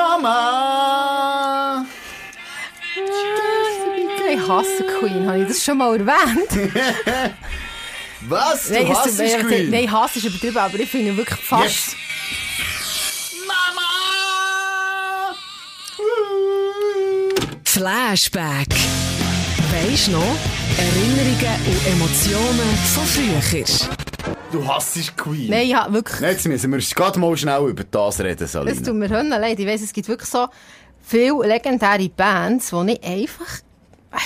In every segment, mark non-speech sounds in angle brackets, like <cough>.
Mama! Ich hasse Queen, habe ich das schon mal erwähnt? <laughs> Was? Du Nein, es- hasst nein, Queen? Nein, Hass ist übertrieben, aber ich finde wirklich fast... Yes. Mama! Flashback. Weisst noch? Erinnerungen und Emotionen von früher. Du hasst Queen. Nein, ja, wirklich... Jetzt müssen wir gerade mal schnell über das reden, Es Salina. tut mir leid. Ich weiss, es gibt wirklich so viele legendäre Bands, die ich einfach...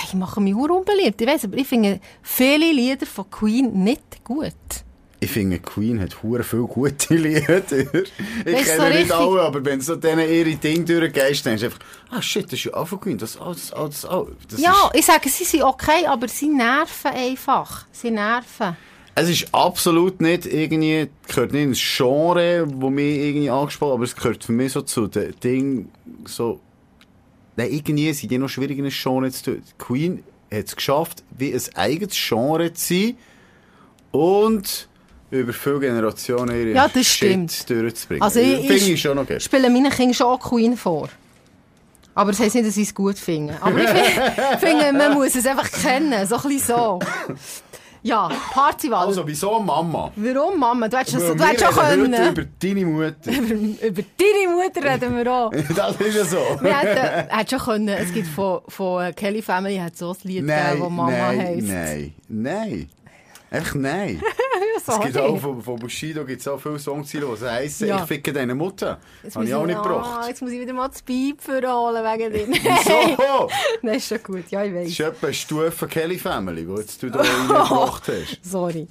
Ich mache mich ur unbeliebt. Ich weiss, aber ich finde viele Lieder von Queen nicht gut. Ich finde, Queen hat hure viele gute <laughs> Lieder. Ich Weißt kenne so nicht richtig- alle, aber wenn du so denen ihre Dinge durchgehst, denkst du einfach, ah shit, das ist ja auch von Queen, das, oh, das, oh, das, oh. das Ja, ist, ich sage, sie sind okay, aber sie nerven einfach. Sie nerven. Es ist absolut nicht irgendwie, gehört nicht ins Genre, wo mich irgendwie angesprochen aber es gehört für mich so zu den Dingen, so, nein, irgendwie sind die noch schwierig in Genre zu tun. Queen hat es geschafft, wie ein eigenes Genre zu sein und über viele Generationen ihre Ja, das Shit stimmt. durchzubringen. Also ich- Finde ich- ich schon geil. spielen meinen Kindern schon Queen vor. Aber das heisst nicht, dass sie es gut finden. Aber ich fi- <laughs> finde, man muss es einfach kennen. So ein bisschen so. <laughs> Ja, Partywahl. Also, wieso Mama? Warum, Mama? Du hättest, das, schon können. über deine Mutter. <laughs> Über, über deine Mutter reden wir auch. <laughs> das ist ja so. Wir hätten, hätten schon können. Es gibt von, von Kelly Family hat so ein Lied Nein, gegeben, wo Mama nein, heisst. nein, nein. Echt nein. <laughs> Es gibt auch von, von Bushido gibt es auch viele Songziele, die heissen, Ja. ich ficke deine Mutter. Jetzt Habe ich auch nicht ah, gebracht. Jetzt muss ich wieder mal das Piep verholen wegen dir. <laughs> Wieso? <laughs> Nein, ist schon gut. Ja, ich Das weiß. ist etwa eine Stufe Kelly Family, die jetzt du da reingebracht hast. Sorry.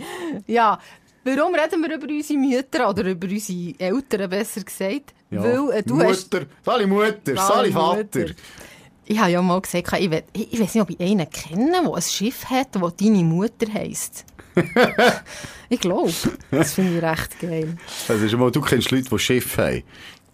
Ja, warum reden wir über unsere Mütter oder über unsere Eltern, besser gesagt? Ja. Weil äh, du hast... Mutter, Sali Mutter, Sali Vater. Ich habe ja mal gesagt, ich, ich, ich weiß nicht, ob ich einen kenne, der ein Schiff hat, das deine Mutter heisst. <laughs> ich glaube. Das finde ich recht geil. Also schon mal, du kennst Leute, die Schiff haben.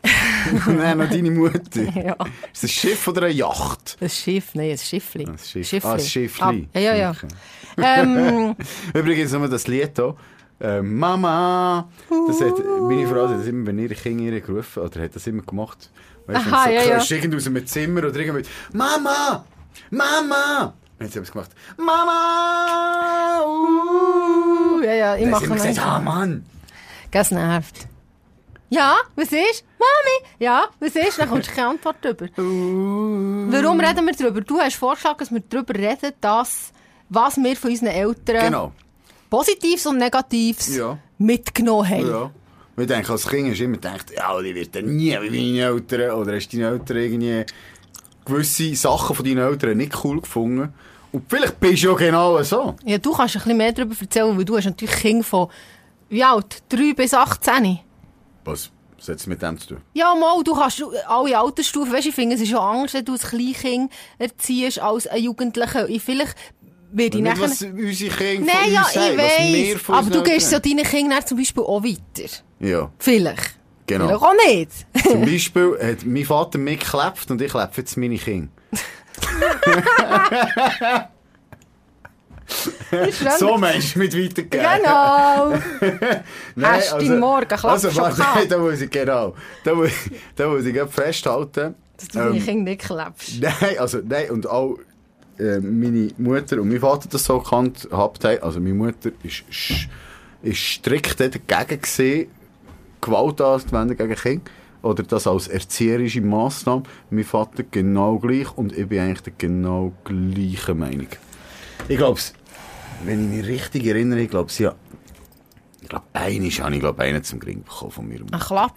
<laughs> Nein, noch deine Mutter. <laughs> Ja. Ist das ein Schiff oder eine Yacht? Ein Schiff, nein, ein Schiffli. Ein Schiff. Schiffli. Ah, ein Schiffli. Ah, ja, ja. Okay. ähm, Übrigens nur das Lied hier. Äh, Mama! Das hat, meine Frau hat das immer, wenn ihre Kinder ihre gerufen, oder hat das immer gemacht. Weißt du, wenn du ja, so ja. irgendwo aus einem Zimmer oder irgendwo, Mama! Mama! Und jetzt haben sie es gemacht. Mama! Uh. ja, ja, ich mache sie gesagt, ah Mann! Das nervt. Ja, was ist? Mami? Ja, was ist? Dann kommst du keine Antwort drüber. <laughs> Warum reden wir darüber? Du hast vorgeschlagen, dass wir darüber reden, dass, was wir von unseren Eltern Genau. Positives und Negatives Ja. mitgenommen haben. Ja. Wir denken, als Kind hast du immer gedacht, ja, die wird dann nie wie meine Eltern. Oder hast deine Eltern irgendwie gewisse Sachen von deinen Eltern nicht cool gefunden. Und vielleicht bist du ja genau so. Ja, du kannst ein bisschen mehr darüber erzählen, weil du hast natürlich Kinder von, wie alt? 3 bis 18. Was, was hat es mit dem zu tun? Ja, mal, du kannst alle Altersstufen, weißt du, ich finde, es ist schon anders, wenn du ein Kleinkind erziehst als ein Jugendlicher. Ich vielleicht werde ich nachher... was unsere Kinder Nein, von ja, ich weiss. Aber du gehst Eltern deinen Kindern zum Beispiel auch weiter. Ja, Vielleicht. Genau. Vielleicht auch nicht. Zum Beispiel hat mein Vater mich geklebt und ich klebe jetzt meine Kinder. So meinst du mit weitergeben? Genau. <laughs> Nein, Hast du Morgen Klapp also, schon warte, nein, <laughs> da muss ich, genau, da muss, da muss ich festhalten. Dass du deine Ähm, Kinder nicht klebst. Nein, also, nein, und auch äh, meine Mutter und mein Vater das so gekannt haben. Also, meine Mutter ist, sch- ist strikt dagegen gesehen, Gewalt anzuwenden gegen Kinder. Oder das als erzieherische Massnahme. Mein Vater genau gleich und ich bin eigentlich der genau gleichen Meinung. Ich glaube, wenn ich mich richtig erinnere, ich glaube, hat, ich glaube, einmal habe ich, glaube einen zum Gring bekommen von mir. Ein Klapp.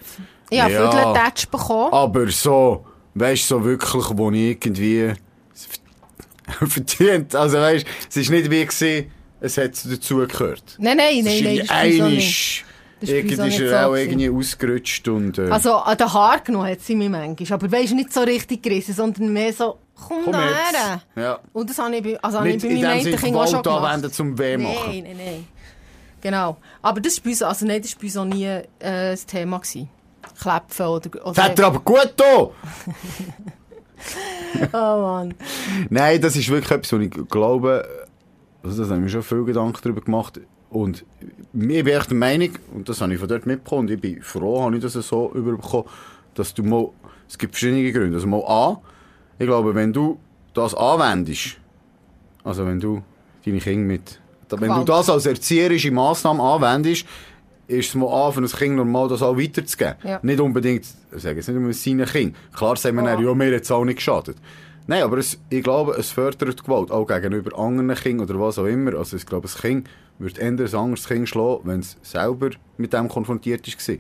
Ich habe Ja. ja. Tatsch bekommen. Aber so, weißt du, so wirklich, wo ich irgendwie <laughs> verdient. Also weißt es ist nicht wie gewesen, es hat dazugehört. Nein, nein, Es nein, nein. Das ist bei nicht. Das ist irgendwie ist nicht er so auch irgendwie ausgerutscht und, äh, Also an den Haar genommen hat sie mich manchmal. Aber weisst nicht so richtig gerissen, sondern mehr so, komm, komm her. Ja. Und das habe ich bei, also habe ich Nicht bei in meinem dem einen Sinne Kind auch schon gemacht. anwenden zum Weh machen. Nein, nein, nein. Genau. Aber das war bei uns, also nein, das war bei uns auch nie äh, das Thema. Gewesen. Klepfen oder... Das oder hat er aber gut da. <laughs> oh Mann. Nein, das ist wirklich etwas, wo ich glaube, also das habe ich mir schon viel Gedanken darüber gemacht. Und ich bin echt der Meinung, und das habe ich von dort mitbekommen, und ich bin froh, habe ich das so überbekommen, dass du mal Es gibt verschiedene Gründe. Also mal A, ich glaube, wenn du das anwendest, also wenn du deine Kinder mit, wenn du das als erzieherische Massnahme anwendest, ist es mal an, für ein Kind normal, das auch weiterzugeben. Ja. Nicht unbedingt, ich sage jetzt nicht nur seinen Kind. Klar sagen wir Ja. dann, ja, mir hat es auch nicht geschadet. Nein, aber es, ich glaube, es fördert Gewalt, auch gegenüber anderen Kindern oder was auch immer. Also ich glaube, ein Kind wird eher ein anderes Kind schlagen, wenn es selber mit dem konfrontiert war.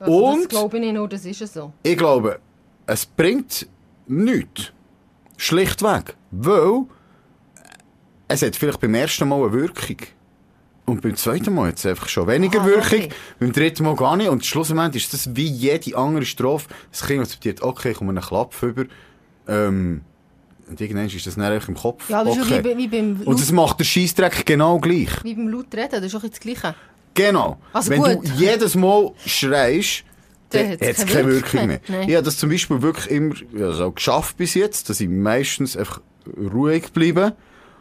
Also, das Und glaube ich nur, das ist es so. ich glaube, es bringt nichts. Schlichtweg. Weil es hat vielleicht beim ersten Mal eine Wirkung. Und beim zweiten Mal hat es einfach schon weniger Aha, Wirkung. okay. Beim dritten Mal gar nicht. Und schlussendlich ist das wie jede andere Strophe. Das Kind akzeptiert, okay, ich komme einen Klapp über. Ähm, und irgendwann ist das einfach im Kopf. Ja, das ist okay. wie, bei- wie beim Und das macht der Scheissdreck genau gleich. Wie beim laut reden, das ist auch das Gleiche. Genau. Also Wenn gut. du jedes Mal schreist, Dann hat es keine Wirkung mehr. Nein. Ich habe das zum Beispiel wirklich immer also geschafft bis jetzt, dass ich meistens einfach ruhig bleibe.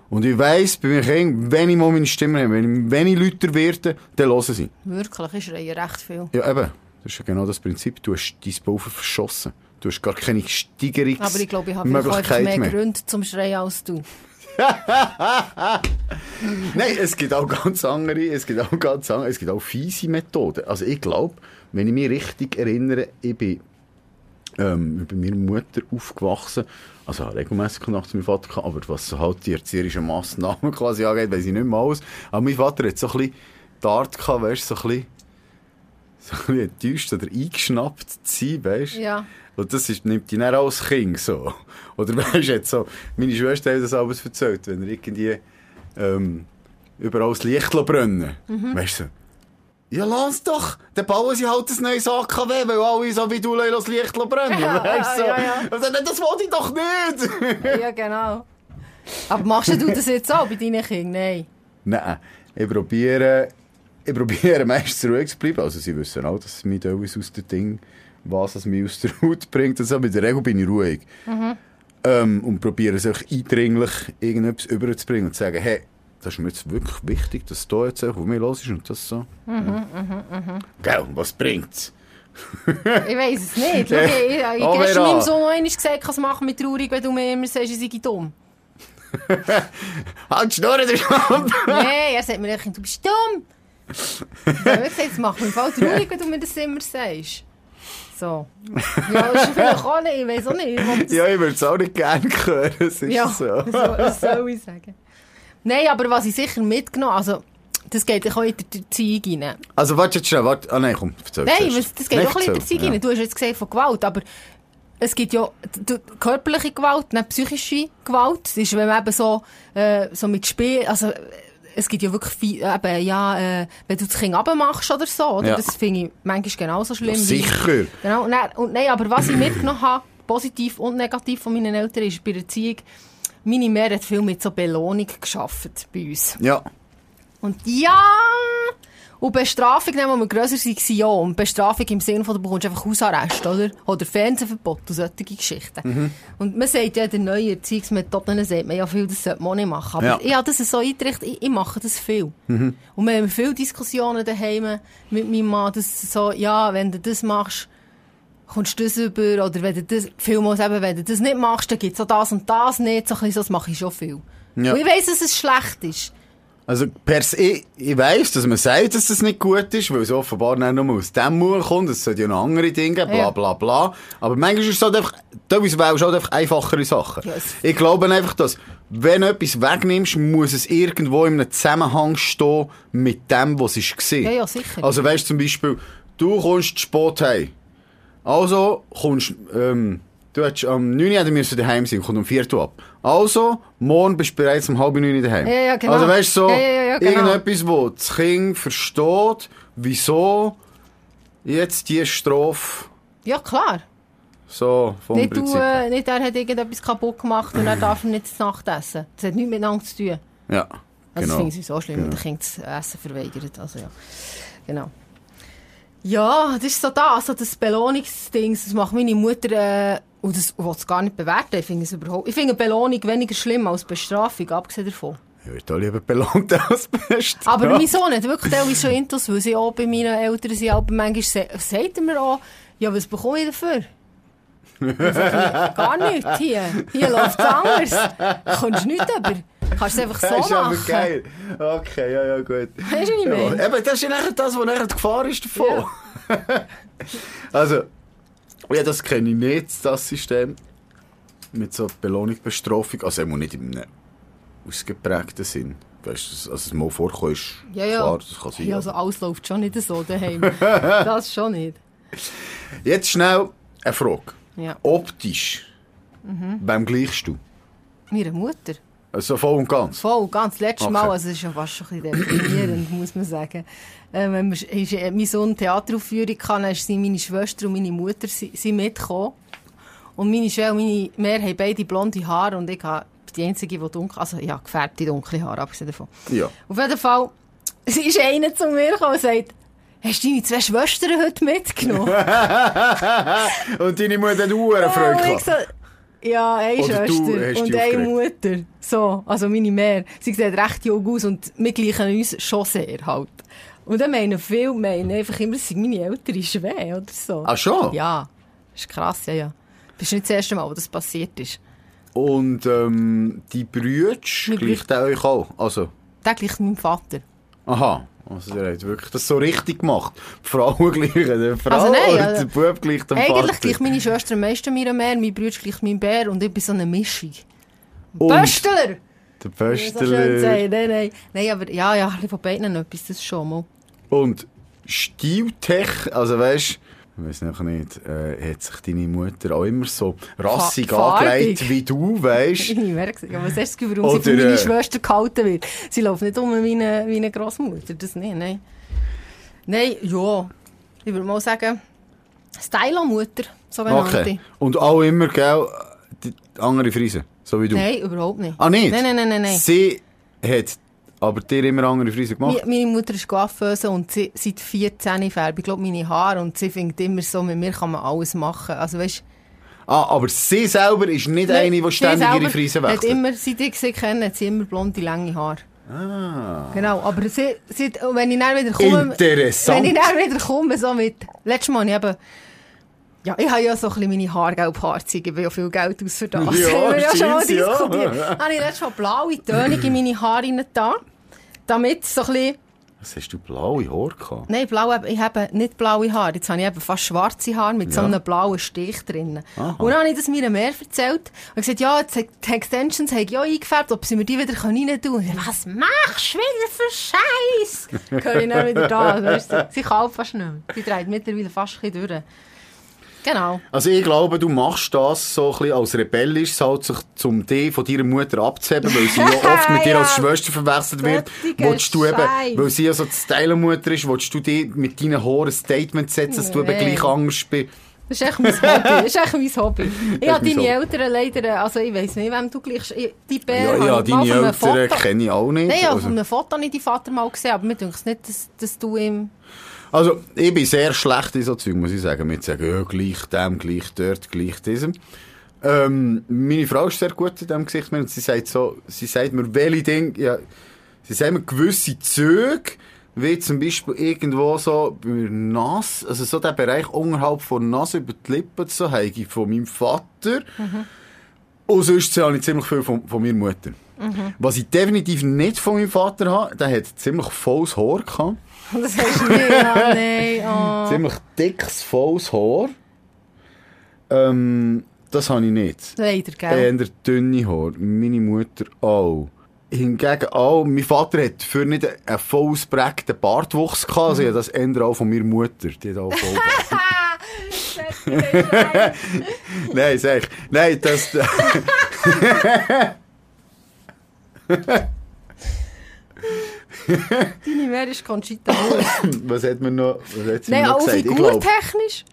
Und ich weiss, bei meinen Kindern, wenn ich mal meine Stimme habe, wenn ich, wenn ich lauter werde, dann hören sie. Wirklich, ich schreie recht viel. Ja, eben. Das ist ja genau das Prinzip. Du hast dein Pulver verschossen. Du hast gar keine Steigerungsmöglichkeit Aber ich glaube, ich habe mehr mehr. Gründe zum Schreien als du. <laughs> Nein, es gibt auch ganz andere, es gibt auch ganz andere, es gibt auch fiese Methoden. Also ich glaube, wenn ich mich richtig erinnere, ich bin ähm, bei meiner Mutter aufgewachsen, also regelmäßig Kontakt zu meinem Vater gehabt, aber was so halt die erzieherischen Massnahmen <laughs> quasi angeht, weiss ich nicht mehr alles. Aber mein Vater hat so ein bisschen die Art gehabt, weißt so ein bisschen, <laughs> so ein enttäuscht oder eingeschnappt zu sein, weißt du. Ja. Und das ist, nimmt dich dann auch als Kind so. <laughs> Oder weißt du, jetzt so, meine Schwester hat das alles erzählt, wenn er irgendwie ähm, überall das Licht brennen Mhm. Weißt du, so, ja, lass doch, dann bauen sie halt ein neues AKW, weil alle so wie du das Licht brennen. <laughs> Ja, weißt du, so. ja, ja. Das wollte ich doch nicht. Ja, genau. Aber machst du das jetzt auch bei deinen Kindern? Nein. Nein, ich probiere, ich probiere <laughs> meistens ruhig zu bleiben. Also sie wissen auch, dass mich etwas aus dem Ding, was es mich aus der Haut bringt. Also in der Regel bin ich ruhig. Ähm, und probiere es auch eindringlich irgendetwas überzubringen und zu sagen, hey, das ist mir jetzt wirklich wichtig, dass du jetzt auch auf mich los ist und das so. Mhm, Gell, was bringt's? <laughs> Ich weiß es nicht. <laughs> Schau, ich Oh, gestern Vera. meinem Sohn einmal gesagt, kann es machen mit traurig, wenn du mir immer sagst, ich sei dumm. Halt die der Schwamm! Nein, er sagt mir du bist dumm. Ich gesagt, es macht mich im Fall traurig, wenn du mir das immer sagst. So. Ja, das ist vielleicht auch nicht, ich weiß auch nicht. Ich Ja, ich würde es auch nicht gerne hören, es ist Ja, so. das soll ich sagen. Nein, aber was ich sicher mitgenommen also das geht auch in der Erziehung rein. Also warte jetzt schnell, warte. Ah nein, komm, erzähl Nein, was- das geht auch in der erzähl, Erziehung rein. Du hast jetzt gesagt von Gewalt, aber es gibt ja körperliche Gewalt, nicht psychische Gewalt. Das ist, wenn man eben so, äh, so mit Spiel, also es gibt ja wirklich viel, eben, ja, äh, wenn du das Kind abmachst oder so, oder? Ja. Das finde ich manchmal genauso schlimm. Ja, wie- sicher. Genau, und, dann, und nein, aber was ich mitgenommen habe, positiv und negativ von meinen Eltern, ist bei der Erziehung, meine Mutter hat viel mit so Belohnung geschafft bei uns. Ja. Und ja, und Bestrafung, wenn wir grösser waren, ja. Und Bestrafung im Sinne von, du bekommst einfach Hausarrest, oder? Oder Fernsehverbot und solche Geschichten. Und man sagt ja, in den neuen Erziehungsmethoden sagt man ja viel, das sollte man nicht machen. Aber Ja. ich habe das so eingerichtet, ich, ich mache das viel. Und wir haben viele Diskussionen daheim mit meinem Mann, dass so, ja, wenn du das machst, kommst du das über, oder wenn du das, vielmals eben, wenn du das nicht machst, dann gibt's auch das und das nicht, so ein bisschen so, das mache ich schon viel. Ja. Und ich weiss, dass es schlecht ist. Also per se, ich, weiss, dass man sagt, dass das nicht gut ist, weil es offenbar nicht nur aus dem Mund kommt, es sollte ja noch andere Dinge geben, bla bla bla. Aber manchmal ist es halt einfach, teilweise wählst du halt einfach einfachere Sachen. Ja, es- Ich glaube einfach, dass, wenn du etwas wegnimmst, muss es irgendwo in einem Zusammenhang stehen mit dem, was es war. Ja, ja, sicher. Also weißt du zum Beispiel, du kommst spät heim. Also kommst, ähm, du hättest am 9 Uhr müssen daheim sein, kommt um 4 Uhr ab. Also, morgen bist du bereits um halb 9 Uhr daheim. Ja, ja, genau. Also weißt du, so, Ja, ja, ja, genau. irgendetwas, wo das Kind versteht, wieso jetzt die Strophe Ja, klar. so vom Nicht, du, äh, nicht er hat irgendetwas kaputt gemacht und er darf nicht zu Nacht essen. Das hat nichts miteinander zu tun. ja, Also genau. das finde ich so schlimm, wenn der Kind das Essen verweigert. Also ja, genau. Ja, das ist so das, so das Belohnungsding, das macht meine Mutter, äh, und das will es gar nicht bewerten, ich finde es überhaupt, ich finde Belohnung weniger schlimm als Bestrafung, abgesehen davon. Ich würde auch lieber belohnt <laughs> als bestraft. Aber mein Sohn hat wirklich teilweise schon Intus, weil sie auch bei meinen Eltern sind, aber manchmal sa- sagt er mir auch, ja, was bekomme ich dafür? Gar nichts hier. Hier läuft es anders. Kommst nicht über. Kannst es einfach so Das ist aber machen. geil. Okay, ja, ja, gut. Weisst du, ich meine? Ja, eben, das ist ja nachher das, was nachher die Gefahr ist davon. <laughs> also, ja, das kenne ich nicht, das System. Mit so Belohnung, Bestrafung. Also, immer nicht in einem ausgeprägten Sinn. Weißt du, dass es mal vorkommt, ist Ja, ja. klar, das kann sein. Ja, also alles läuft schon nicht so daheim. <laughs> das schon nicht. Jetzt schnell eine Frage. Ja. Optisch, Mhm. beim gleichst du? Meine Mutter. Also voll und ganz. Voll, ganz letztes Okay. Mal, also es ist ja fast schon ein bisschen deprimierend, muss man sagen. Äh, wenn wir, ist, äh, mein Sohn Theateraufführung hatte, dann sind meine Schwester und meine Mutter sie, sie mitgekommen. Und meine Schwester und meine Mehr haben beide blonde Haare und ich habe die einzige, die dunkel, also ja, gefärbte dunkle Haare, abgesehen davon. Ja. Auf jeden Fall, <laughs> ist einer zu mir gekommen und sagt, hast du deine zwei Schwestern heute mitgenommen? <laughs> Und deine Mutter hat Ja, Freude und gehabt. Ja, eine Oder Schwester und eine. Mutter. So, also meine Mehr. Sie sieht recht jung aus und wir gleichen uns schon sehr halt. Und dann meinen viele meinen einfach immer, es sind meine ältere Schwäche oder so. Ah, schon? Ja, das ist krass, ja, ja. Das ist nicht das erste Mal, wo das passiert ist. Und ähm, die Mein gleicht auch euch auch. Also, Der gleicht meinem Vater. aha. Also, ihr habt wirklich das so richtig gemacht. Die Frau <laughs> gleich der Frau Also nein, und also- der Bub gleich dem Eigentlich Vater. gleicht meine Schwester am meisten mir mehr, mein Bruder gleicht meinem Bär und ich bin so eine Mischung. Und Böstler! Der ich so. Nein, nein. Nein, aber ja, ja, ein bisschen von beiden etwas, das schon mal. Und Stiltech, also weißt ich weiß noch nicht, äh, hat sich deine Mutter auch immer so rassig Fa- angelegt wie du, weißt <laughs> Ich merke es. Aber was hast du das Gefühl, warum Oder, sie von meiner äh, Schwester gehalten wird? Sie läuft nicht um wie eine, wie eine Grossmutter. Das nicht, nein. Nein, ja. Ich würde mal sagen, Stylo-Mutter, sogenannte. Okay. Und auch immer, gell, die andere Friese, so wie du. Nein, überhaupt nicht. Ah, nicht? Nein, nein, nein, nein. nein. Sie hat aber dir immer andere Friese gemacht? Meine Mutter ist Coiffeuse und sie seit 14 färbt, ich glaube, meine Haare. Und sie findet immer so, mit mir kann man alles machen. Also, weißt, Ah, aber sie selber ist nicht eine, die ständig ihre Hat wechselt. immer, seit ich sie kenne, hat sie immer blonde, lange Haare. Ah. Genau, aber sie, sie, wenn ich dann wieder komme... Interessant. Wenn ich dann wieder komme, so mit... Letztes Mal habe ich eben... Ja, ich habe ja so ein bisschen meine Haargelb Haarzeige, ich gebe ja viel Geld aus für das. Ja, <laughs> haben wir ja schon mal ja. diskutiert. Dann habe ich letztes Mal blaue Tönung in meine Haare rein damit so ein bisschen... Was hast du blaue Haare gehabt? Nein, blau, ich habe nicht blaue Haare. Jetzt habe ich eben fast schwarze Haare mit so Ja. einem blauen Stich drin. Aha. Und dann habe ich das mir mehr erzählt. Und gesagt, ja, jetzt die Extensions habe ich ja eingefärbt, ob sie mir die wieder rein tun können. Was machst du wieder für Scheiß? <laughs> Höre ich dann wieder da. Weißt du, sie kauft fast nicht mehr. Sie dreht mittlerweile fast ein bisschen durch. Genau. Also ich glaube, du machst das so ein bisschen als rebellisch, halt sich zum D von deiner Mutter abzuheben, weil sie <laughs> ja oft mit dir Ja. als Schwester verwechselt wird. Willst du eben, weil sie ja so die Stylemutter ist, willst du dir mit deinen Haaren ein Statement setzen, dass du eben gleich anders bist? Das ist echt mein Hobby. Das ist echt mein Hobby. <laughs> Ich habe deine. Eltern leider, also ich weiss nicht, wem du gleich, ich- die Bär Ja, ja, ich deine von Eltern kenne ich auch nicht. Nein, ja, also, auf einem Foto habe ich deinen Vater mal gesehen, aber mir denkt es nicht, dass, dass du ihm... also, ich bin sehr schlecht in so Zeug, muss ich sagen. Mit sagen, ja, gleich dem, gleich dort, gleich diesem. Ähm, meine Frau ist sehr gut in diesem Gesicht. Und sie sagt so, sie sagt mir, welche Dinge, ja, sie sagt mir gewisse Züge, wie zum Beispiel irgendwo so bei Nase, also so der Bereich unterhalb von Nase über die Lippen, so habe ich von meinem Vater. Und sonst habe ich ziemlich viel von, von meiner Mutter. Was ich definitiv nicht von meinem Vater habe, der hat ziemlich volles Haar gehabt. Das hast du nicht, ja, nein, oh. Ziemlich dickes, volles Haar. Ähm, das habe ich nicht. Leider, gell? Eher dünne Haar. Meine Mutter auch. Hingegen auch, mein Vater hat für nicht einen voll Bartwuchs gehabt, also das eher auch von meiner Mutter. Die hat auch voll. Nein, sag ich. Nein, das... <laughs> Deine Mehr ist Conchita <coughs> Wurst. was hat man noch, was hat sie Nein, noch auch gesagt? Figurtechnisch.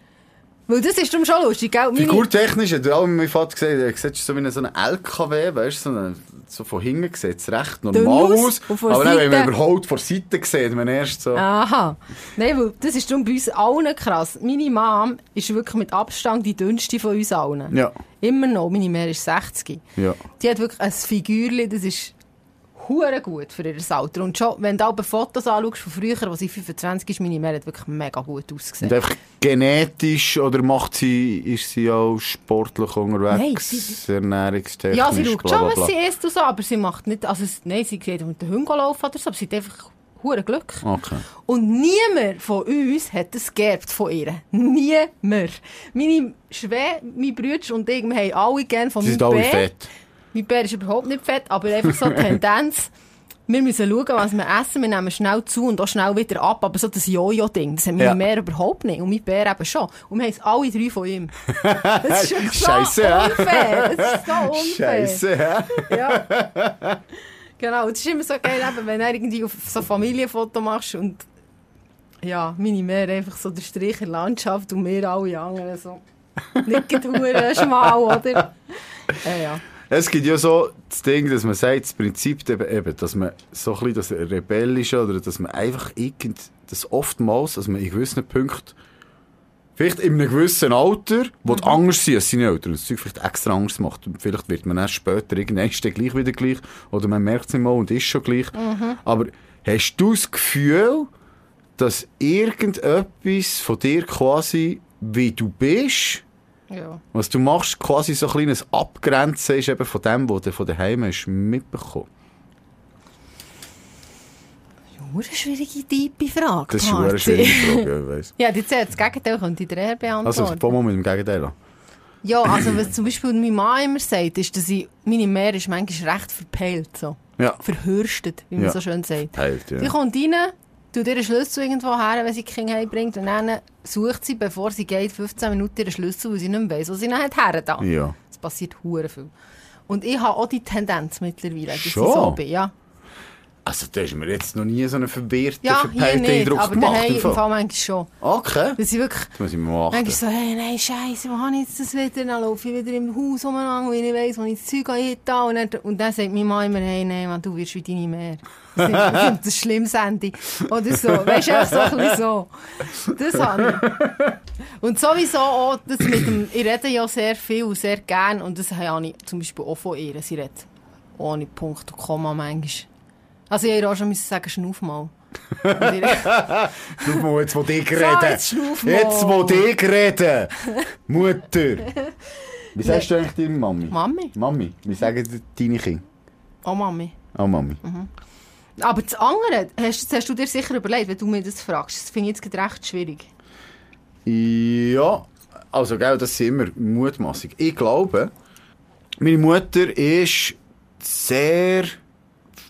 Weil das ist darum schon lustig, gell? Figurtechnisch hat auch mein Vater gesagt, er sieht so wie so ein LKW, weißt du, so, so von hinten sieht es recht normal aus Aber dann, wenn man überholt von Seite sieht, man erst so... Aha. Nein, weil das ist darum bei uns allen krass. Meine Mom ist wirklich mit Abstand die dünnste von uns allen. Ja, Immer noch. Meine Mehr ist 60. ja. Die hat wirklich ein Figürchen, das ist hure gut für ihr Alter. Und schon, wenn du aber Fotos anschaust von früher, wo sie 25 ist, meine Mehr hat wirklich mega gut ausgesehen. Und einfach genetisch, oder macht sie, ist sie auch sportlich unterwegs, Nein, ernährungstechnisch, Ja, sie schaut schon, was sie isst und so, aber sie macht nicht, also, nein, sie geht mit den Hunden laufen oder so, aber sie hat einfach hure Glück. Okay. Und niemand von uns hat es geerbt von ihr. Niemand. Meine Schwäche, meine Brüder und ich, wir haben alle gerne von Sie meinem sind alle Bär. fett. Mein Bär ist überhaupt nicht fett, aber einfach so die <laughs> Tendenz. Wir müssen schauen, was wir essen. Wir nehmen schnell zu und auch schnell wieder ab. Aber so das Jojo-Ding, das haben meine Ja. Meer überhaupt nicht. Und mein Bär eben schon. Und wir haben es alle drei von ihm. <laughs> Das ist wirklich so unfair. Das ist so <laughs> unfair. Scheiße? Ja. genau. Und es ist immer so geil, eben, wenn du irgendwie auf so Familienfoto machst und ja, meine Meer einfach so der Strich in der Landschaft und wir alle anderen so nicht gedauert schmal, oder? Ja, ja. Es gibt ja so das Ding, dass man sagt, das Prinzip eben, eben dass man so ein bisschen das Rebellische oder dass man einfach irgend, das oftmals, dass man in gewissen Punkten, vielleicht in einem gewissen Alter, wo du anders sind als seine Eltern und das Zeug vielleicht extra anders macht. Vielleicht wird man erst später irgendwann ist dann gleich wieder gleich oder man merkt es nicht mal und ist schon gleich. Aber hast du das Gefühl, dass irgendetwas von dir quasi, wie du bist, ja. was du machst, quasi so ein kleines Abgrenzen ist eben von dem, was du von daheim hast mitbekommen. Eine schwierige, tiefe Frage. Das ist eine schwierige Frage, ja, ich weiss. <laughs> Ja, jetzt das Gegenteil könnte ich dir eher beantworten. Also, fangen wir mit dem Gegenteil an. Ja, also was zum Beispiel meine Mama immer sagt, ist, dass ich, meine Meer ist manchmal recht verpeilt, so. Ja. Verhürstet, wie man Ja. so schön sagt. Die ja. kommt rein, tut ihren Schlüssel irgendwo her, wenn sie die Kinder heimbringt, und dann sucht sie, bevor sie geht, 15 Minuten ihren Schlüssel, weil sie nicht mehr weiss, wo sie nachher her da. Ja. Das passiert hure viel. Und ich habe auch die Tendenz mittlerweile, dass Schon? ich so bin, ja. Also, da ist mir jetzt noch nie so einen verwirrten, Ja, verpeilten Eindruck aber gemacht. daheim im Fall. Fall manchmal schon. Okay. Dass ich wirklich Das muss ich mal manchmal achten. so, hey, nein, Scheiße, wo habe ich jetzt das wieder? Dann laufe ich wieder im Haus umeinander, weil ich nicht weiss, wo ich das Zeug habe. Und dann, und dann sagt meine Mama immer, hey, nein, Mann, du wirst wie deine Mehr. <laughs> Das ist das schlimmes Ende. Oder so. Weißt du, so ein bisschen so. Das habe ich. Und sowieso auch, das mit dem, ich rede ja sehr viel und sehr gern. Und das habe ich zum Beispiel auch von ihr. Sie redet ohne Punkt und Komma manchmal. Also ich hätte auch schon müssen sagen, schnauf mal. <laughs> Schau mal, jetzt, wo ich So, rede. jetzt schnauf mal. Jetzt, wo ich rede. Mutter. Wie sagst du eigentlich deine Mami? Mami. Mami. Wie sagen deine Kinder? Oh, Mami. Oh, Mami. Aber das andere, hast, das hast du dir sicher überlegt, wenn du mir das fragst. Das finde ich jetzt gerade recht schwierig. Ja, also gell, das sind immer mutmaßig. Ich glaube, meine Mutter ist sehr,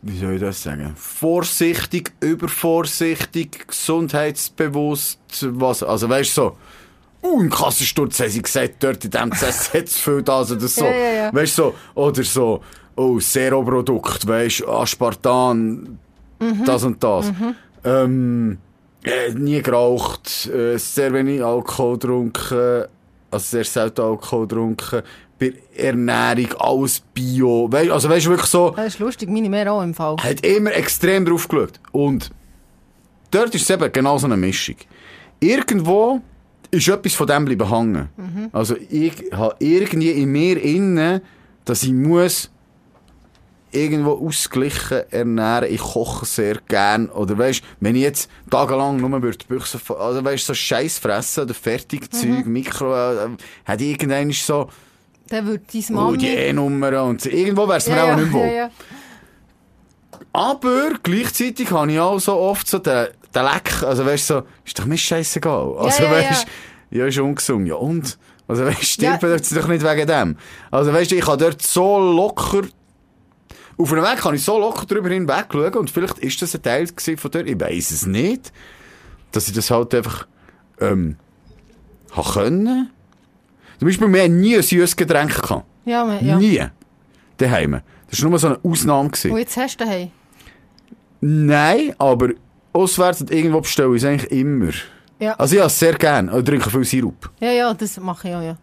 wie soll ich das sagen, vorsichtig, übervorsichtig, gesundheitsbewusst, was, also weißt du so, uh, im Kassensturz haben sie gesagt, dort in dem Zess hat es viel das oder so. <laughs> Ja, ja, ja. Weißt du so, oder so, oh, Zero-Produkt, weißt du, Aspartan, das und das. Ähm, äh, nie geraucht, äh, sehr wenig Alkohol getrunken, also sehr selten Alkohol getrunken, bei Ernährung, alles Bio, also weißt du, wirklich so, Das ist lustig, meine mehr auch im Fall. hat immer extrem drauf geschaut. Und dort ist es eben genau so eine Mischung. Irgendwo ist etwas von dem bleiben hängen. Also ich habe irgendwie in mir innen, dass ich muss irgendwo ausgeglichen ernähren. Ich koche sehr gern. Oder weißt, wenn ich jetzt tagelang nur würde Büchse, also weißt, so Scheiß fressen oder Fertigzeug, Mikro, äh, hätte ich irgendwann so, Dann würde deine oh, Mami... die E-Nummer und so. irgendwo wäre es mir ja, auch ja, nicht wohl. ja, ja. Aber gleichzeitig habe ich auch so oft so den, den Leck, also weißt du, so, ist doch mir scheißegal. Also ja, weißt ja. ist ungesund, ja und? Also weißt du, stirbt Ja. ja. doch nicht wegen dem. Also weißt du, ich kann dort so locker, auf einem Weg kann ich so locker drüber hinweg schauen und vielleicht ist das ein Teil von dir, ich weiss es nicht, dass ich das halt einfach, ähm, habe können. Zum Beispiel, wir haben nie ein süßes Getränk gehabt. Ja, man, ja. Nie. Daheim. Das war nur so eine Ausnahme. Gewesen. Und jetzt hast du daheim. Nein, aber auswärts und irgendwo bestelle ich es eigentlich immer. Ja. Also ja, sehr gern. Ich trinke viel Sirup. Ja, ja, das mache ich auch, ja.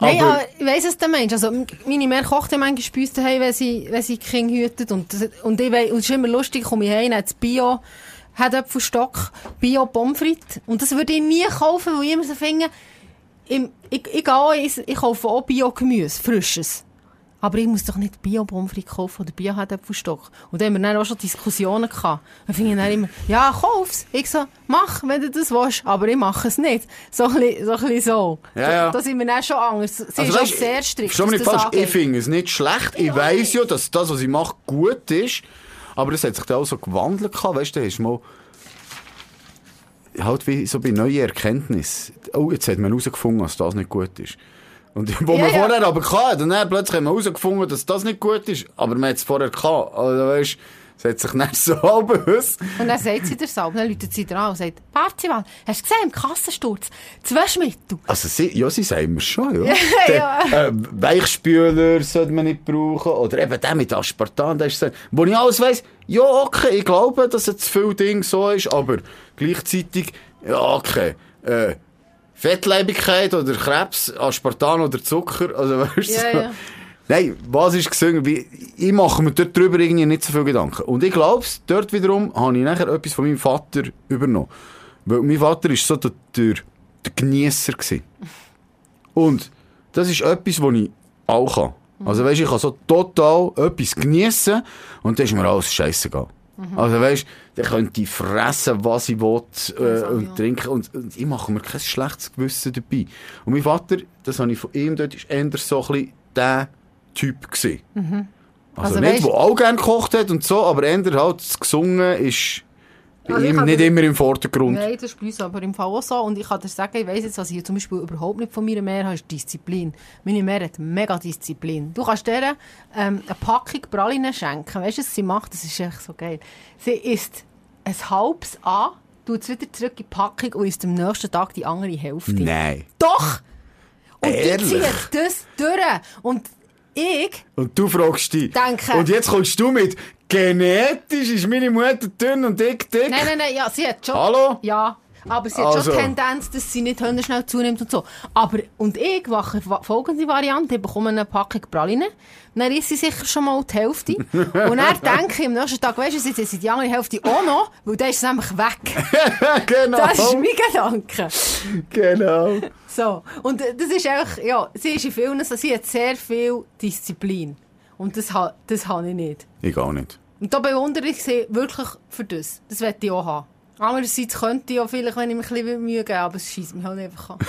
Nein, Aber- aber ich weiss es der Mensch. Also, meine Mehr kocht ja manchmal bei uns daheim, wenn sie, wenn sie Kinder hütet. Und, das, und ich weiss, und es ist immer lustig, komme ich heim, hat Bio, Herdöpfelstock, Bio Pommes frites. Und das würde ich nie kaufen, weil ich immer so finde, ich, ich, ich, gehe, ins- ich kaufe auch Bio-Gemüse, frisches. aber ich muss doch nicht Bio-Pomfrit kaufen oder Bio-Herdöpfelstock. Und da haben wir dann auch schon Diskussionen gehabt. Dann finde ich dann immer, ja, kauf's. Ich so, mach, wenn du das willst, aber ich mache es nicht. So ein bisschen so. Ein bisschen so. Ja, ja. Da, da sind wir dann schon anders. Sie ist auch weisst, sehr strikt, Versteh mich falsch, ich finde es nicht schlecht. Ich Ja, weiss ja, dass das, was ich mache, gut ist. Aber das hat sich dann auch so gewandelt. gehabt. Weißt du, da hast du mal halt wie so bei neuen Erkenntnissen. Oh, jetzt hat man herausgefunden, dass das nicht gut ist. Und <laughs> wo Ja, man ja. vorher aber und dann plötzlich hat man herausgefunden, dass das nicht gut ist. Aber man hat es vorher gehabt. Also weißt es hat sich nicht <laughs> so abgehüsst. Und dann sagt sie so, und dann läutet sie dir an und sagt, Parzival, hast du gesehen, im Kassensturz, das Waschmittel. Also, sie, ja, sie sagen mir schon, ja. <laughs> Ja. Der, äh, Weichspüler sollte man nicht brauchen. Oder eben der mit Aspartam, der ist so, wo ich alles weiss, ja, okay, ich glaube, dass es zu viel Ding so ist, aber gleichzeitig, ja, okay, äh, Fettleibigkeit oder Krebs, Aspartam oder Zucker, also <laughs> weißt du, Ja, so. ja. Nein, was ist gesungen? Ich mache mir dort drüber irgendwie nicht so viel Gedanken. Und ich glaube, dort wiederum habe ich nachher etwas von meinem Vater übernommen. Weil mein Vater ist so der, der, der gewesen. Und das ist etwas, was ich auch kann. Also weisst, ich kann so total etwas geniessen und dann ist mir alles scheißegal. Also weisst, dann könnte ich fressen, was ich will, äh, und ja. trinken und, und ich mache mir kein schlechtes Gewissen dabei. Und mein Vater, das habe ich von ihm dort, ist eher so ein bisschen der Typ gewesen. Also, Also nicht, der auch gerne gekocht hat und so, aber eher halt das Gesungen ist bei Also ihm nicht immer im Vordergrund. Nein, das ist bei uns aber im Fall auch so. Und ich kann dir sagen, ich weiss jetzt, was ich zum Beispiel überhaupt nicht von meiner Mehr habe, ist Disziplin. Meine Mehr hat mega Disziplin. Du kannst der ähm, eine Packung Pralinen schenken. Weißt du, was sie macht? Das ist echt so geil. Sie isst ein halbes an, tut es wieder zurück in die Packung und isst am nächsten Tag die andere Hälfte. Nein. Doch! Und Ehrlich? die zieht das durch. Und ich Und du fragst dich. Danke. Und jetzt kommst du mit, genetisch ist meine Mutter dünn und dick, dick. Nein, nein, nein, ja, sie hat schon. Hallo? Ja. Aber sie hat Also. schon Tendenz, dass sie nicht schnell zunimmt und so. Aber, und ich mache folgende Variante. Ich bekomme eine Packung Pralinen. Dann isst sie sicher schon mal die Hälfte. und dann <laughs> denke ich am nächsten Tag, weisst du, jetzt ist die andere Hälfte auch noch, weil dann ist es nämlich weg. <laughs> genau. Das ist mein Gedanke. genau. So. Und das ist einfach, ja, sie ist in vielen, so, sie hat sehr viel Disziplin. Und das, ha, das habe ich nicht. Ich auch nicht. Und da bewundere ich sie wirklich für das. Das möchte ich auch haben. Andererseits könnte ich auch vielleicht, wenn ich mir ein bisschen Mühe gebe, aber es schießt mich halt einfach an. <laughs>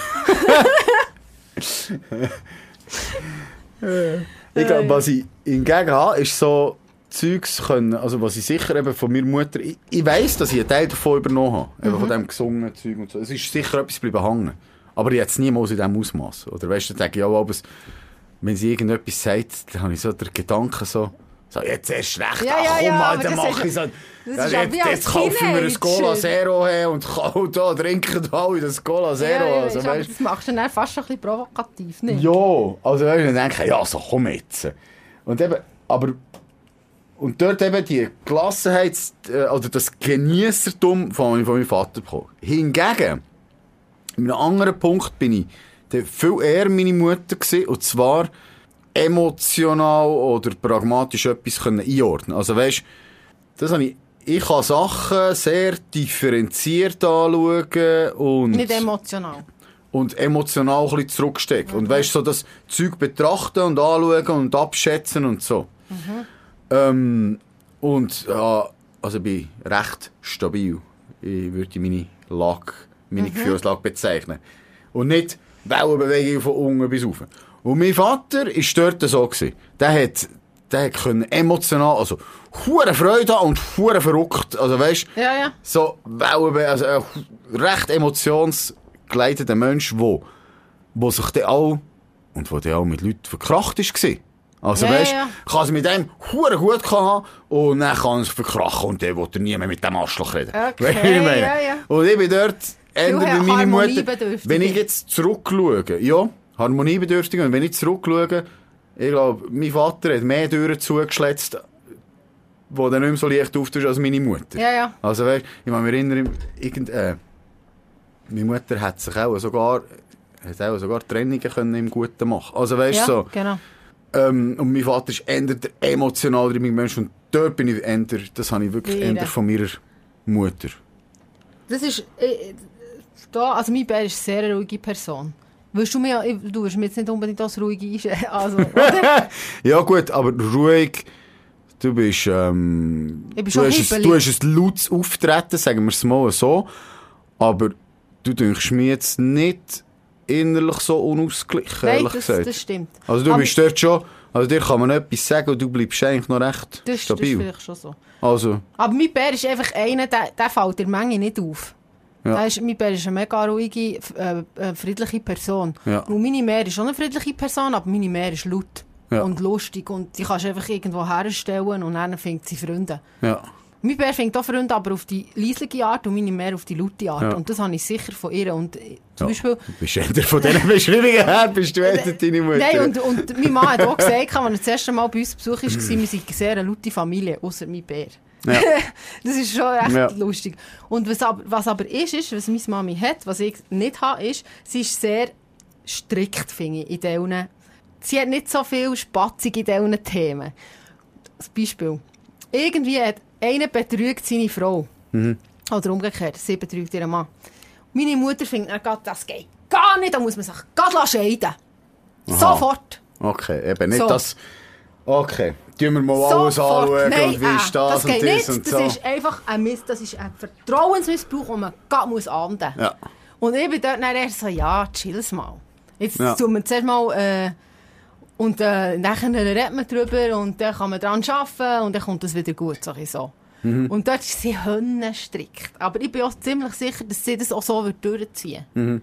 Ich glaube, was ich hingegen habe, ist so Zeugs können, also was ich sicher eben von meiner Mutter, ich, ich weiss, dass ich einen Teil davon übernommen habe, eben von dem gesungenen Zeug und so. Es ist sicher etwas geblieben hängen. Aber ich jetzt niemals in diesem Ausmaß. Oder weißt du, denke ich auch, aber es- wenn sie irgendetwas sagt, dann habe ich so den Gedanken so, so jetzt erst recht, Ja, ach ja, komm dann das mache ist- ich so, das jetzt, jetzt kaufe ich mir ein. Cola Zero her und kaufe da, trinken alle das Cola Zero. Ja, ja, also, weißt, das machst du dann fast ein bisschen provokativ, nicht? ja, also wenn ich denke, ja, so komm jetzt. Und eben, aber, und dort eben die Gelassenheit, äh, oder das Genießertum von, von meinem Vater bekommen. Hingegen, in einem anderen Punkt bin ich dann viel eher meine Mutter gewesen, und zwar emotional oder pragmatisch etwas können einordnen. Also weißt, das habe ich, ich kann Sachen sehr differenziert anschauen und Nicht emotional. und emotional ein bisschen zurückstecken. Und weißt so das Zeug betrachten und anschauen und abschätzen und so. Ähm, und ja, also ich bin recht stabil. Ich würde meine Lage, meine Gefühlslage bezeichnen. Und nicht Wellenbewegung von unten bis rauf. Und mein Vater war dort so. Gewesen. Der hat, der hat können emotional, also hure Freude und hure verrückt. Also weißt Ja, ja. so also ein recht emotionsgeleiteter Mensch, wo, wo sich dann auch, und wo dann auch mit Leuten verkracht war. Also Ja, weisst, ja, ja. kann es mit dem hure gut haben und dann kann es verkrachen und dann will er nie mehr mit dem Arschloch reden. Okay, <laughs> du, ich meine? ja, ja. Und ich bin dort, wie meine Mutter, wenn ich jetzt zurückschaue, ja, harmoniebedürftig, und wenn ich zurückschaue, ich glaube, mein Vater hat mehr Türen zugeschletzt, die dann nicht mehr so leicht auftust als meine Mutter. Ja, ja. Also weißt, ich kann mich erinnern, irgend, äh, meine Mutter hat sich auch sogar, hat auch sogar Trennungen können im Guten machen. Also weißt ja, so, genau. ähm, und mein Vater ist eher der emotionalere Mensch und dort bin ich eher, das habe ich wirklich eher von meiner Mutter. Das ist, äh, da, also mein Bär ist eine sehr ruhige Person. Willst du mir, du wirst mir jetzt nicht unbedingt als ruhig einschätzen, <laughs> also? <laughs> Ja gut, aber ruhig, du bist, ähm, Ich bin du, schon hast ein, du hast ein lautes Auftreten, sagen wir es mal so, aber du denkst mir jetzt nicht innerlich so unausgeglichen, ehrlich das, gesagt. das stimmt. Also du Aber bist dort schon, also dir kann man etwas sagen und du bleibst eigentlich noch recht das, das ist stabil. vielleicht schon so. also, Aber mein Bär ist einfach einer, der, der fällt der Menge nicht auf. Ja. Der ist, mein Bär ist eine mega ruhige, äh, äh, friedliche Person. Ja. Und meine Mär ist auch eine friedliche Person, aber meine Mär ist laut Ja. und lustig. Und die kannst du einfach irgendwo herstellen und dann findet sie Freunde. ja. Mein Bär findet auch Freunde, aber auf die leisliche Art und meine Mär auf die laute Art. Ja. Und das habe ich sicher von ihr. Und äh, zum Ja. Beispiel... Du bist eher von diesen Beschreibungen her, bist du eher deine Mutter. Nein, und, und mein Mann hat auch gesagt, <laughs> als er das erste Mal bei uns zu Besuch war, <clears throat> wir sind eine sehr laute Familie, außer mein Bär. Ja. <laughs> das ist schon recht Ja. lustig. Und was aber, was aber ist, ist, was meine Mami hat, was ich nicht habe, ist, sie ist sehr strikt, finde ich, in diesen... Sie hat nicht so viel Spatzig in diesen Themen. Als Beispiel. Irgendwie hat einer betrügt seine Frau. Oder umgekehrt, sie betrügt ihren Mann. Meine Mutter findet dann grad, das geht gar nicht, da muss man sich gerade scheiden. Sofort. Okay, eben nicht So. das... Okay, tun wir mal alles Sofort. anschauen Nein, und wie ist äh, das, das geht und das nicht. und das so. ist einfach ein Mist, das ist ein Vertrauensmissbrauch, den man gerade muss ahnden Ja. Und ich bin dort dann erst so, ja, chill's mal. Jetzt Ja. tun wir zuerst mal, äh, und äh, nachher redet man drüber und dann kann man dran arbeiten und dann kommt das wieder gut, sag ich so. Mhm. Und dort ist sie strikt. Aber ich bin auch ziemlich sicher, dass sie das auch so wird durchziehen Mhm.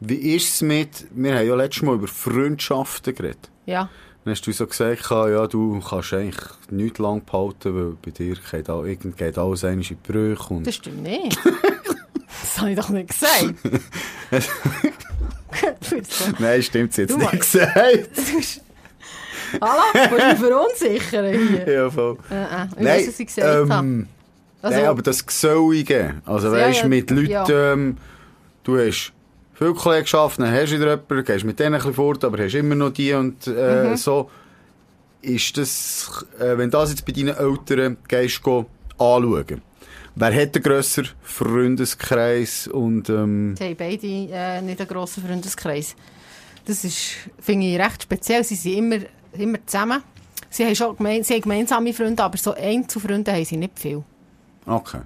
Wie ist es mit... Wir haben ja letztes Mal über Freundschaften geredet. Ja. Dann hast du so gesagt, ja, du kannst eigentlich nichts lang behalten, weil bei dir geht, all, irgend geht alles in die Brüche. Und Das stimmt nicht. <laughs> das habe ich doch nicht gesagt. <laughs> Nein, stimmt's jetzt Du nicht meinst- gesagt. Hallo, <laughs> willst du mich verunsichern hier? ja, voll. Äh, äh. Ich weiß, was ich gesagt habe. ähm, Also, nein, aber das Gesellige, also Ja, weißt ja, mit Leuten, ja. ähm, du hast viel Kollegen geschafft, dann hast du wieder jemanden, gehst mit denen ein bisschen fort, aber hast immer noch die und äh, Mhm. so. Ist das, äh, wenn das jetzt bei deinen Eltern gehst, go anschauen, wer hat einen grösseren Freundeskreis und ähm, Sie haben beide äh, nicht einen grossen Freundeskreis. Das ist, finde ich, recht speziell. Sie sind immer, immer zusammen. Sie haben schon gemein, sie haben gemeinsame Freunde, aber so Einzelfreunde haben sie nicht viel. okay.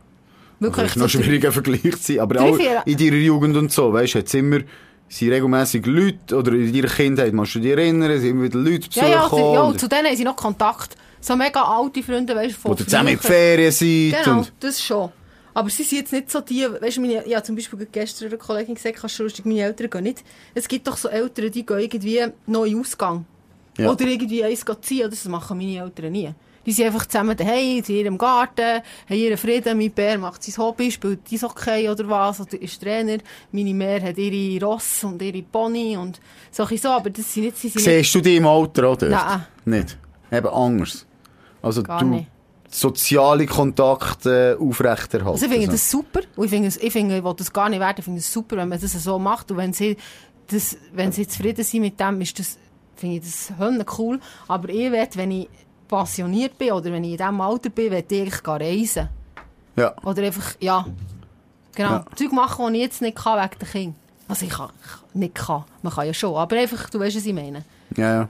Wirklich. Vielleicht noch so- schwieriger <laughs> Vergleich zu sein, aber auch in deiner Jugend und so, weißt du, hat's immer, sind regelmässig Leute, oder in deiner Kindheit, musst du dich erinnern, sind immer wieder Leute Ja, ja, besuchen, ja, und- und zu denen haben sie noch Kontakt. So mega alte Freunde, weißt du, von oder zusammen in die. Ferien sind. Genau, das schon. Aber sie sind jetzt nicht so die, weißt du, meine, ja, zum Beispiel gestern einer Kollegin gesagt, kannst du lustig, meine Eltern gehen nicht. Es gibt doch so Eltern, die gehen irgendwie noch den Ausgang. Ja. Oder irgendwie eins ziehen, das machen meine Eltern nie. Die sind einfach zusammen daheim, sind in ihrem Garten, haben ihren Frieden. Mein Bär macht sein Hobby, spielt Eishockey oder was, oder ist Trainer. Meine Mär hat ihre Ross und ihre Pony und solche so, aber das sind nicht, sie sind siehst du dich im Alter dort? Nein. Nicht? Eben anders. Also Gar du nicht. soziale Kontakte aufrechterhalten. Also ich finde das super. Und ich finde, ich finde, ich will das gar nicht werden. Ich finde es super, wenn man das so macht. Und wenn sie, das, wenn sie zufrieden sind mit dem, ist das, finde ich das cool. Aber ich will, wenn ich passioniert bin oder wenn ich in diesem Alter bin, will ich eigentlich reisen. Ja. Oder einfach, ja, genau, Ja. Zeug machen, die ich jetzt nicht kann wegen der Kinder. Also ich kann, ich nicht kann. Man kann ja schon. Aber einfach, du weißt, was ich meine. Ja, ja.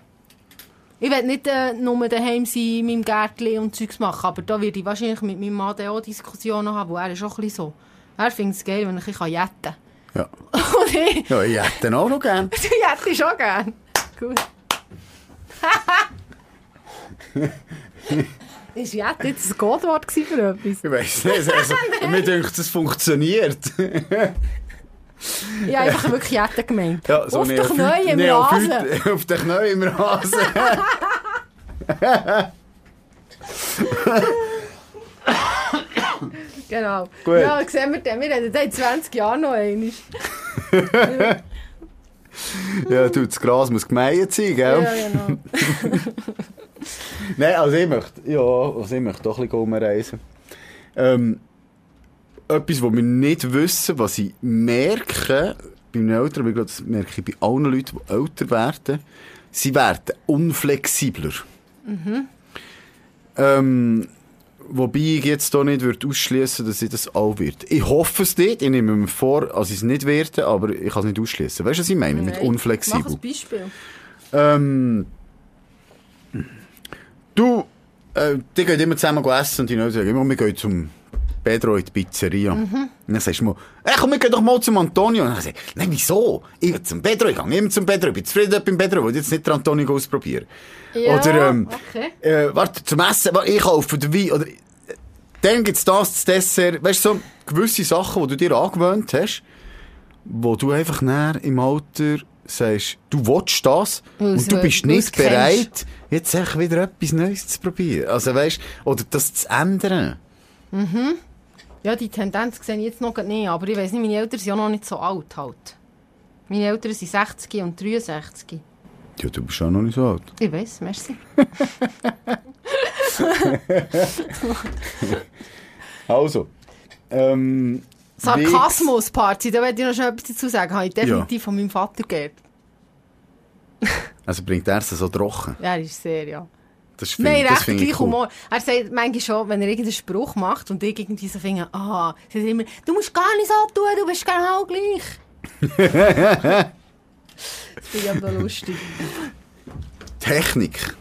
Ich will nicht äh, nur daheim sein, in meinem Gärtchen und Zeugs machen, aber da werde ich wahrscheinlich mit meinem Mann auch Diskussionen haben, wo er ist auch ein bisschen so. Er findet es geil, wenn ich jetten kann. Ja. <laughs> Und ich, Ja, ich den auch noch gern. <laughs> du jettest schon gern. Gut. <laughs> Ist Jetten jetzt ein Codewort für etwas? Ich weiss nicht. Also, <laughs> mir denkt, es funktioniert. Habe einfach wirklich Jetten gemeint. Ja, so Auf den Neophyt- Knien im Rasen. Auf den Knien im Rasen. Genau. Gut. Ja, sehen wir dann. Wir reden in 20 Jahren noch einmal. <laughs> ja, du, das Gras muss gemeint sein, gell? Ja, genau. Nein, also ich möchte, ja, also ich möchte doch ein bisschen. Ähm, etwas, was wir nicht wissen, was ich merke, bei meinen Eltern, aber ich glaube, das merke ich bei allen Leuten, die älter werden, sie werden unflexibler. Ähm, Wobei ich jetzt hier nicht würde ausschließen, dass ich das auch wird. Ich hoffe es nicht. Ich nehme mir vor, dass ich es nicht werde, aber ich kann es nicht ausschließen. Weißt du, was ich meine? Mit Nein. Mach unflexibel. ein Beispiel. Ähm, du, äh, die gehen immer zusammen essen und die Leute sagen immer, wir gehen zum Pedro in die Pizzeria. Und dann sagst du mal, hey, komm, wir gehen doch mal zum Antonio. Und dann sag ich, nein, wieso? Ich gehe zum Pedro, ich gehe immer zum Pedro, ich bin zufrieden beim Pedro, ich will jetzt nicht den Antonio ausprobieren. Ja, oder, ähm, okay. äh, warte, zum Essen, warte, ich kaufe den Wein, oder, äh, dann gibt's das, das Dessert, weißt du, so gewisse Sachen, die du dir angewöhnt hast, wo du einfach näher im Alter sagst, du willst das Weil's und du bist nicht kennst. bereit, jetzt echt wieder etwas Neues zu probieren. Also weißt, oder das zu ändern. Ja, die Tendenz sehe ich jetzt noch nicht, aber ich weiss nicht, meine Eltern sind ja noch nicht so alt halt. Meine Eltern sind 60 und 63. Ja, du bist auch noch nicht so alt. Ich weiss, merci. <laughs> Also, ähm, Sarkasmus-Party, da werde ich noch schnell etwas dazu sagen. Habe ich definitiv von meinem Vater gelernt. <laughs> Also bringt er es so trocken. Ja, er ist sehr, ja. Das finde Nein, recht finde ich gleich cool. Humor. Er sagt manchmal schon, wenn er irgendeinen Spruch macht und ich irgendwie so finde, ah, sie sagen immer, du musst gar nicht so tun, du bist genau gleich. <laughs> das finde ich aber lustig. Technik.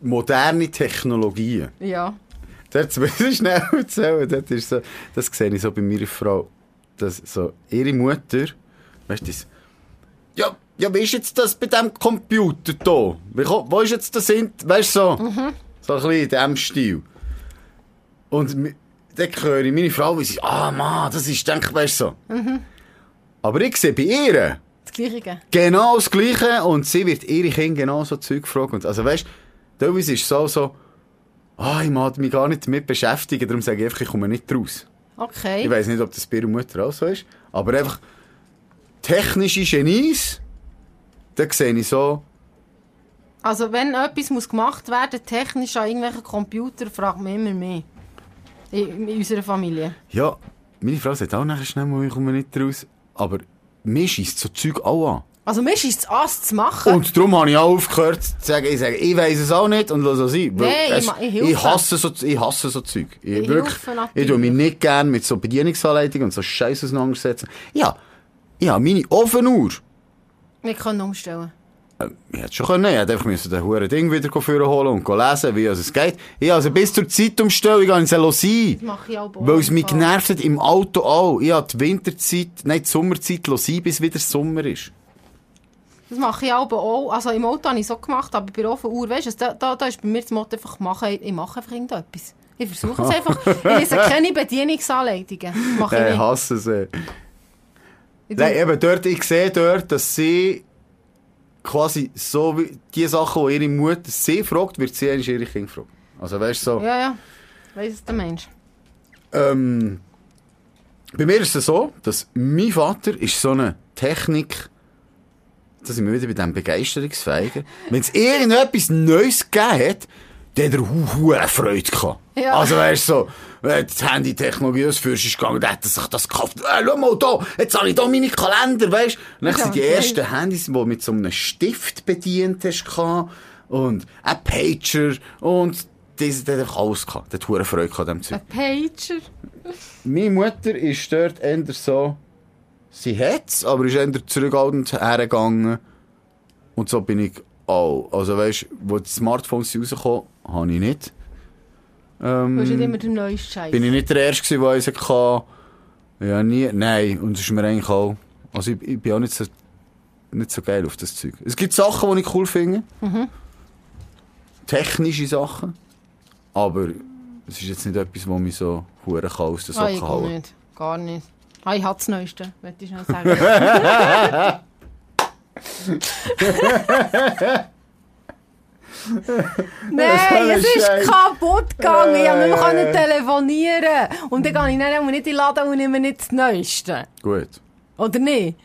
Moderne Technologien. Ja. Dort muss <laughs> ich schnell erzählen. Dort ist so, das sehe ich so bei meiner Frau. Dass so ihre Mutter, weißt du, ja, ja, wie ist jetzt das bei dem Computer da? Wie, ko- wo ist jetzt das, in, weißt du, so, so ein bisschen in diesem Stil. Und dann höre ich meine Frau, wie sie, ah, Mann, das ist, denke ich, weißt du, so. Aber ich sehe bei ihr, Das Gleiche. Genau das Gleiche und sie wird ihre Kinder genau so Zeug fragen. Also weißt, teilweise ist es so, so, ah, ich mag mich gar nicht damit beschäftigen, darum sage ich einfach, ich komme nicht raus. Okay. Ich weiss nicht, ob das bei ihrer Mutter auch so ist, aber einfach technische Genies, da sehe ich so, Also wenn etwas muss gemacht werden technisch an irgendwelchen Computer, fragt man immer mehr. In, in unserer Familie. ja, meine Frau sagt auch nachher schnell ich komme nicht raus, aber mir schießt so Zeug auch an. Also mir ist es Ass zu machen. Und darum habe ich auch aufgehört zu sagen, ich sage, ich weiss es auch nicht und lass es sein. Weil Nein, ich ich ich hasse so, ich hasse so Zeug. Ich, Ich wirklich, ich tue mich nicht gern mit so Bedienungsanleitungen und so Scheiß auseinandersetzen. Ja, ja, meine Ofenuhr. Wir können umstellen. Äh, Ich hätte schon können, ich hätte einfach müssen den huren Ding wieder holen und lesen, wie es geht. Ja, also bis zur Zeitumstellung habe ich es sein. Das mache ich auch Weil es mich genervt hat im Auto auch. Ich habe die Winterzeit, nein, die Sommerzeit sein, bis wieder Sommer ist. Das mache ich aber auch. Also im Auto habe ich so gemacht, aber bei Ofenuhr, weißt du, da, da, da ist bei mir das Motto einfach, machen, ich mache einfach irgendetwas. Ich versuche es einfach. <laughs> Ich lese keine Bedienungsanleitungen. Mache ich nicht. hasse. Ich Nein, eben dort, ich sehe dort, dass sie quasi so wie die Sachen, die ihre Mutter sie fragt, wird sie eigentlich ihre Kinder fragen. Also weißt du so. Ja, ja. Weiss es der Mensch. Ähm, bei mir ist es so, dass mein Vater ist so eine Technik, da sind wir wieder bei diesem Begeisterungsfeigen. Wenn es irgendetwas Neues gegeben hat, dann hat er hu- Freude gehabt. Ja. Also weißt du so, wenn die Handy-Technologie das Fürst ist gegangen, dann hat er sich das gekauft. Äh, schau mal da, jetzt habe ich da meine Kalender, weißt du. Und dann sind die ersten Handys, die mit so einem Stift bedient hast, und ein Pager und das, hat einfach alles gehabt. Der hat hure Freude gehabt an dem Zeug. Ein Pager. Meine Mutter ist dort eher so, sie hat's, aber ist eher zurückhaltend hergegangen. Und so bin ich auch. Also weisst, wo die Smartphones rauskommen, habe ich nicht. Ähm, Du nicht immer den neuesten Scheiß. bin ich nicht der Erste gewesen, der eins hatte. Ja, nie. Nein, und das ist mir eigentlich auch, also ich, ich bin auch nicht so, nicht so geil auf das Zeug. Es gibt Sachen, die ich cool finde. Technische Sachen. Aber es ist jetzt nicht etwas, was mich so hure kann aus der Ah, Socke ich hauen. nicht. Gar nicht. Ah, ich habe <laughs> das Neueste, möchte ich schnell sagen. Nein, es ist kaputt gegangen. Ich konnte nicht Äh. mehr telefonieren. Und dann gehe ich dann nicht in den Laden und nehme nicht das Neueste. Gut. Oder nicht?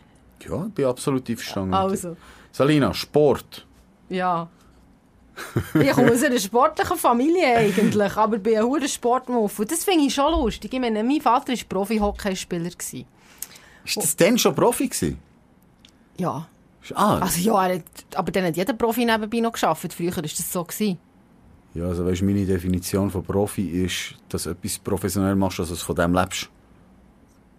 Ja, ich bin absolut einverstanden. Also, Salina, Sport. ja. <laughs> Ich komme aus einer sportlichen Familie eigentlich, aber bin ein hoher Sportmuff. Und das finde ich schon lustig. Ich meine, mein Vater war Profi-Hockeyspieler. Ist das denn schon Profi gewesen? Ja. Ah, Also ja, hat, aber dann hat jeder Profi nebenbei noch geschafft. Früher war das so. Gewesen. Ja, also weißt, meine Definition von Profi ist, dass du etwas professionell machst, dass du von dem lebst.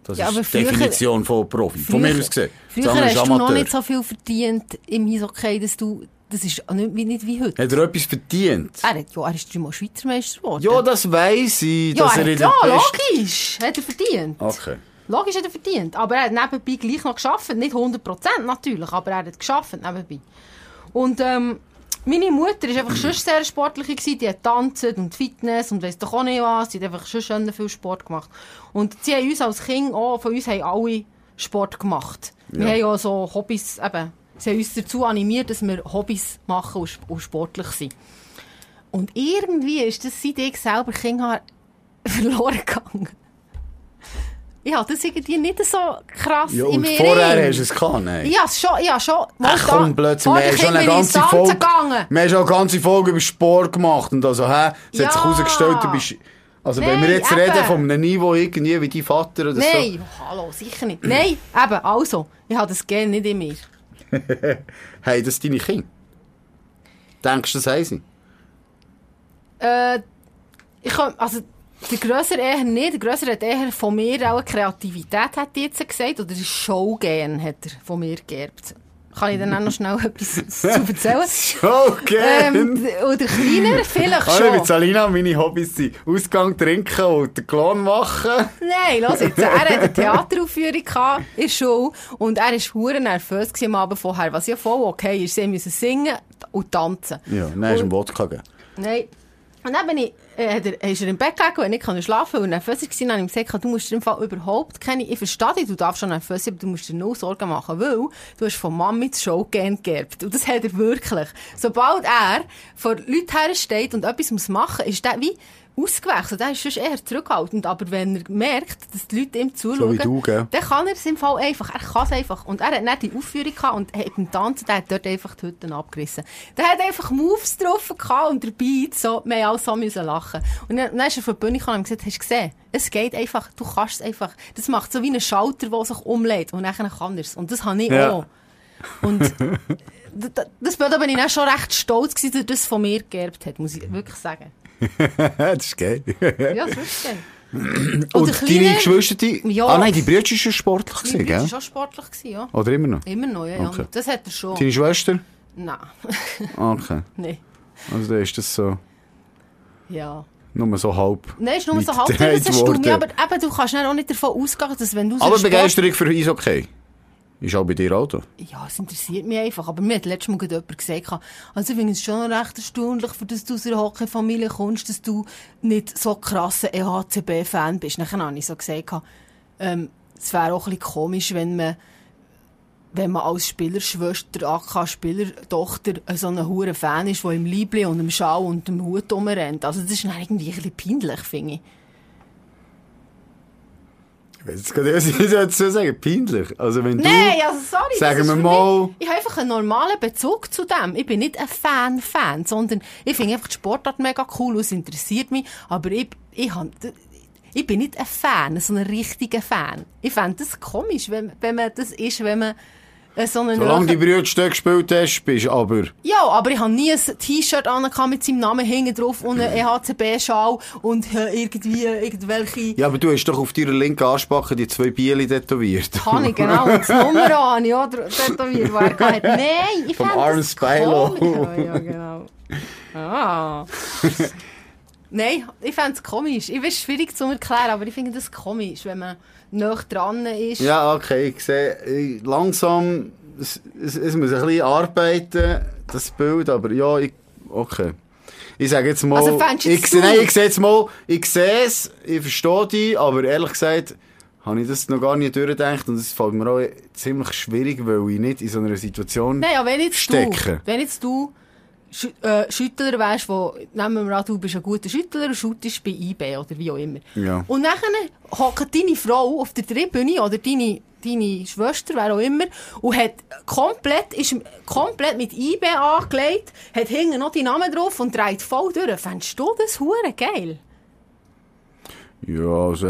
Das Ja, ist die früher- Definition von Profi. Von mir aus gesehen. Früher hast du noch nicht so viel verdient im Eishockey, dass du, das ist nicht, wie- nicht wie heute. Hat er etwas verdient? Er, hat, ja, er ist dreimal Schweizer Meister geworden. Ja, das weiss ich. ja, dass er er hat, ja logisch, hat er verdient. Okay. Logisch hat er verdient. Aber er hat nebenbei gleich noch geschafft. Nicht 100% natürlich, aber er hat geschafft nebenbei. Und ähm, meine Mutter war einfach schon sehr sportlich. Gewesen. Die hat tanzt und Fitness und weiss doch auch nicht was. Sie hat einfach schon schön viel Sport gemacht. Und sie haben uns als Kind auch, von uns haben alle Sport gemacht. Wir Ja. haben auch so Hobbys, eben, sie haben uns dazu animiert, dass wir Hobbys machen und, sp- und sportlich sind. Und irgendwie ist das, seit ich selber Kind habe, <laughs> verloren gegangen. Ich habe das irgendwie nicht so krass Ja, in mir. vorher drin. hast du es gehabt, nein. Ja, schon, ja, schon. Ach komm, plötzlich, wir haben schon eine ganze Folge, gegangen. wir haben schon eine ganze Folge über Sport gemacht und also, hä, es hat sich Ja. herausgestellt, du bist, also wenn wir Nein, jetzt eben. reden von einem Niveau irgendwie wie dein Vater oder Nein, hallo, sicher nicht. Nein, eben, also, ich habe das Gen nicht in mir. <laughs> hey, das deine Kinder? Denkst du, das sie? Äh, ich kann, also, der Grösser eher nicht. Der Grösser hat eher von mir auch eine Kreativität, hat jetzt gesagt. Oder ein Showgen hat er von mir geerbt. Kann ich dann auch noch schnell <laughs> etwas zu erzählen? <laughs> Okay. ähm, und der Kleiner <laughs> vielleicht Also, mit schon. Salina, meine Hobbys sind Ausgang trinken und den Klon machen. Nein, los jetzt. Er hatte eine Theateraufführung in der Schule und er war hure nervös am Abend vorher, was ja voll okay ist. Sie mussten singen und tanzen. Ja, dann hast du einen Wodka gegeben. Nein. Und dann bin ich, äh, er, ist er im Bett gelegen und ich konnte schlafen und nervös war. Dann habe ich ihm gesagt, du musst im Fall überhaupt keine, ich verstehe dich, du darfst schon nervös sein, aber du musst dir nur Sorgen machen, weil du hast von Mami das Show gern geerbt. Und das hat er wirklich. Sobald er vor Leuten her steht und etwas muss machen, ist der wie ausgewechselt. Der ist sonst eher zurückhaltend. Aber wenn er merkt, dass die Leute ihm zuschauen, So du, dann kann er es im Fall einfach. Er kann es einfach. Und er hat nicht die Aufführung gehabt und hat beim Tanzen, der hat dort einfach die Hütten abgerissen. Der hat einfach Moves drauf gehabt und der Beat so, wir haben alle so müssen lachen. Und dann, dann ist er von der Bühne gekommen und gesagt, hast du gesehen? Es geht einfach, du kannst es einfach. Das macht so wie einen Schalter, der sich umlädt. Und dann kann er es. Und das habe ich Ja. auch. Und <laughs> das da bin ich dann schon recht stolz gewesen, dass er das von mir geerbt hat, muss ich wirklich sagen. <laughs> das ist geil. Ja, das ist geil. <clears throat> Und, der deine Kleine- Geschwister, die... Ja. Ah nein, die Brüder waren schon sportlich, gewesen, Bruder war gell? schon sportlich, gewesen, ja. Oder immer noch? Immer noch, ja. Okay. Das hat er schon. Deine Schwester? Nein. <laughs> Okay. Nein. Also dann ist das so... Ja. Nur so halb. Nein, ist nur so halb das mir, worden. aber eben, du kannst auch nicht davon ausgehen, dass wenn du Aber Begeisterung für Eishockey ist auch bei dir da. Ja, es interessiert mich einfach. Aber mir hat letztes Mal jemand gesagt, also ich finde es schon recht erstaunlich, dass du aus einer Hockeyfamilie kommst, dass du nicht so krasser EHCB-Fan bist. Dann habe ich so gesagt, ähm, es wäre auch ein bisschen komisch, wenn man wenn man als Spielerschwester, AK-Spielertochter so ein hure Fan ist, der im Liebling und im Schal und im Hut rumrennt. Also das ist irgendwie ein bisschen peinlich, finde ich. Ich weiß jetzt gerade nicht, was ich dazu sagen Peinlich. Also wenn Nein, du... also sorry. Sagen wir mal- Mich, ich habe einfach einen normalen Bezug zu dem. Ich bin nicht ein Fan-Fan, sondern ich finde einfach die Sportart mega cool und es interessiert mich. Aber ich, ich, hab, ich bin nicht ein Fan, so ein richtiger Fan. Ich fände das komisch, wenn, wenn man das ist, wenn man äh, so einen... Solange die Brüder Stück gespielt hast, bist du aber... Ja, aber ich habe nie ein T-Shirt an mit seinem Namen hinten drauf und einen EHCB-Schal und äh, irgendwie irgendwelche... Ja, aber du hast doch auf deiner linken Arschbacke die zwei Biele tätowiert. Kann ich, genau. Und das Nummer ich auch tätowiert, wo er hatte. <laughs> Nein, ich Vom Arm Spilo. Ja, ja, genau. Ah. <laughs> Nein, ich fände es komisch. Ich weiß, schwierig zu erklären, aber ich finde das komisch, wenn man nah dran ist. Ja, okay, ich sehe, langsam, es, es, es muss ein bisschen arbeiten, das Bild, aber ja, ich, okay. Ich sage jetzt mal, Also du ich, sehe- nein, du? ich sehe jetzt mal, ich sehe es, ich verstehe dich, aber ehrlich gesagt, habe ich das noch gar nicht durchgedacht und es fällt mir auch ziemlich schwierig, weil ich nicht in so einer Situation Nein, ja, wenn jetzt stecken. du, wenn jetzt du Schü äh, Schüttler wärst, wo, nehmen wir an, du bist ein guter Schüttler shootest bei IB oder wie auch immer. Ja. Und dann hockt deine Frau auf der Tribüne oder deine, deine Schwester, wer auch immer, und hat komplett, ist komplett mit IB angelegt, hat hinten noch die Namen drauf und dreht voll durch. Fändest du das hure geil? Ja, also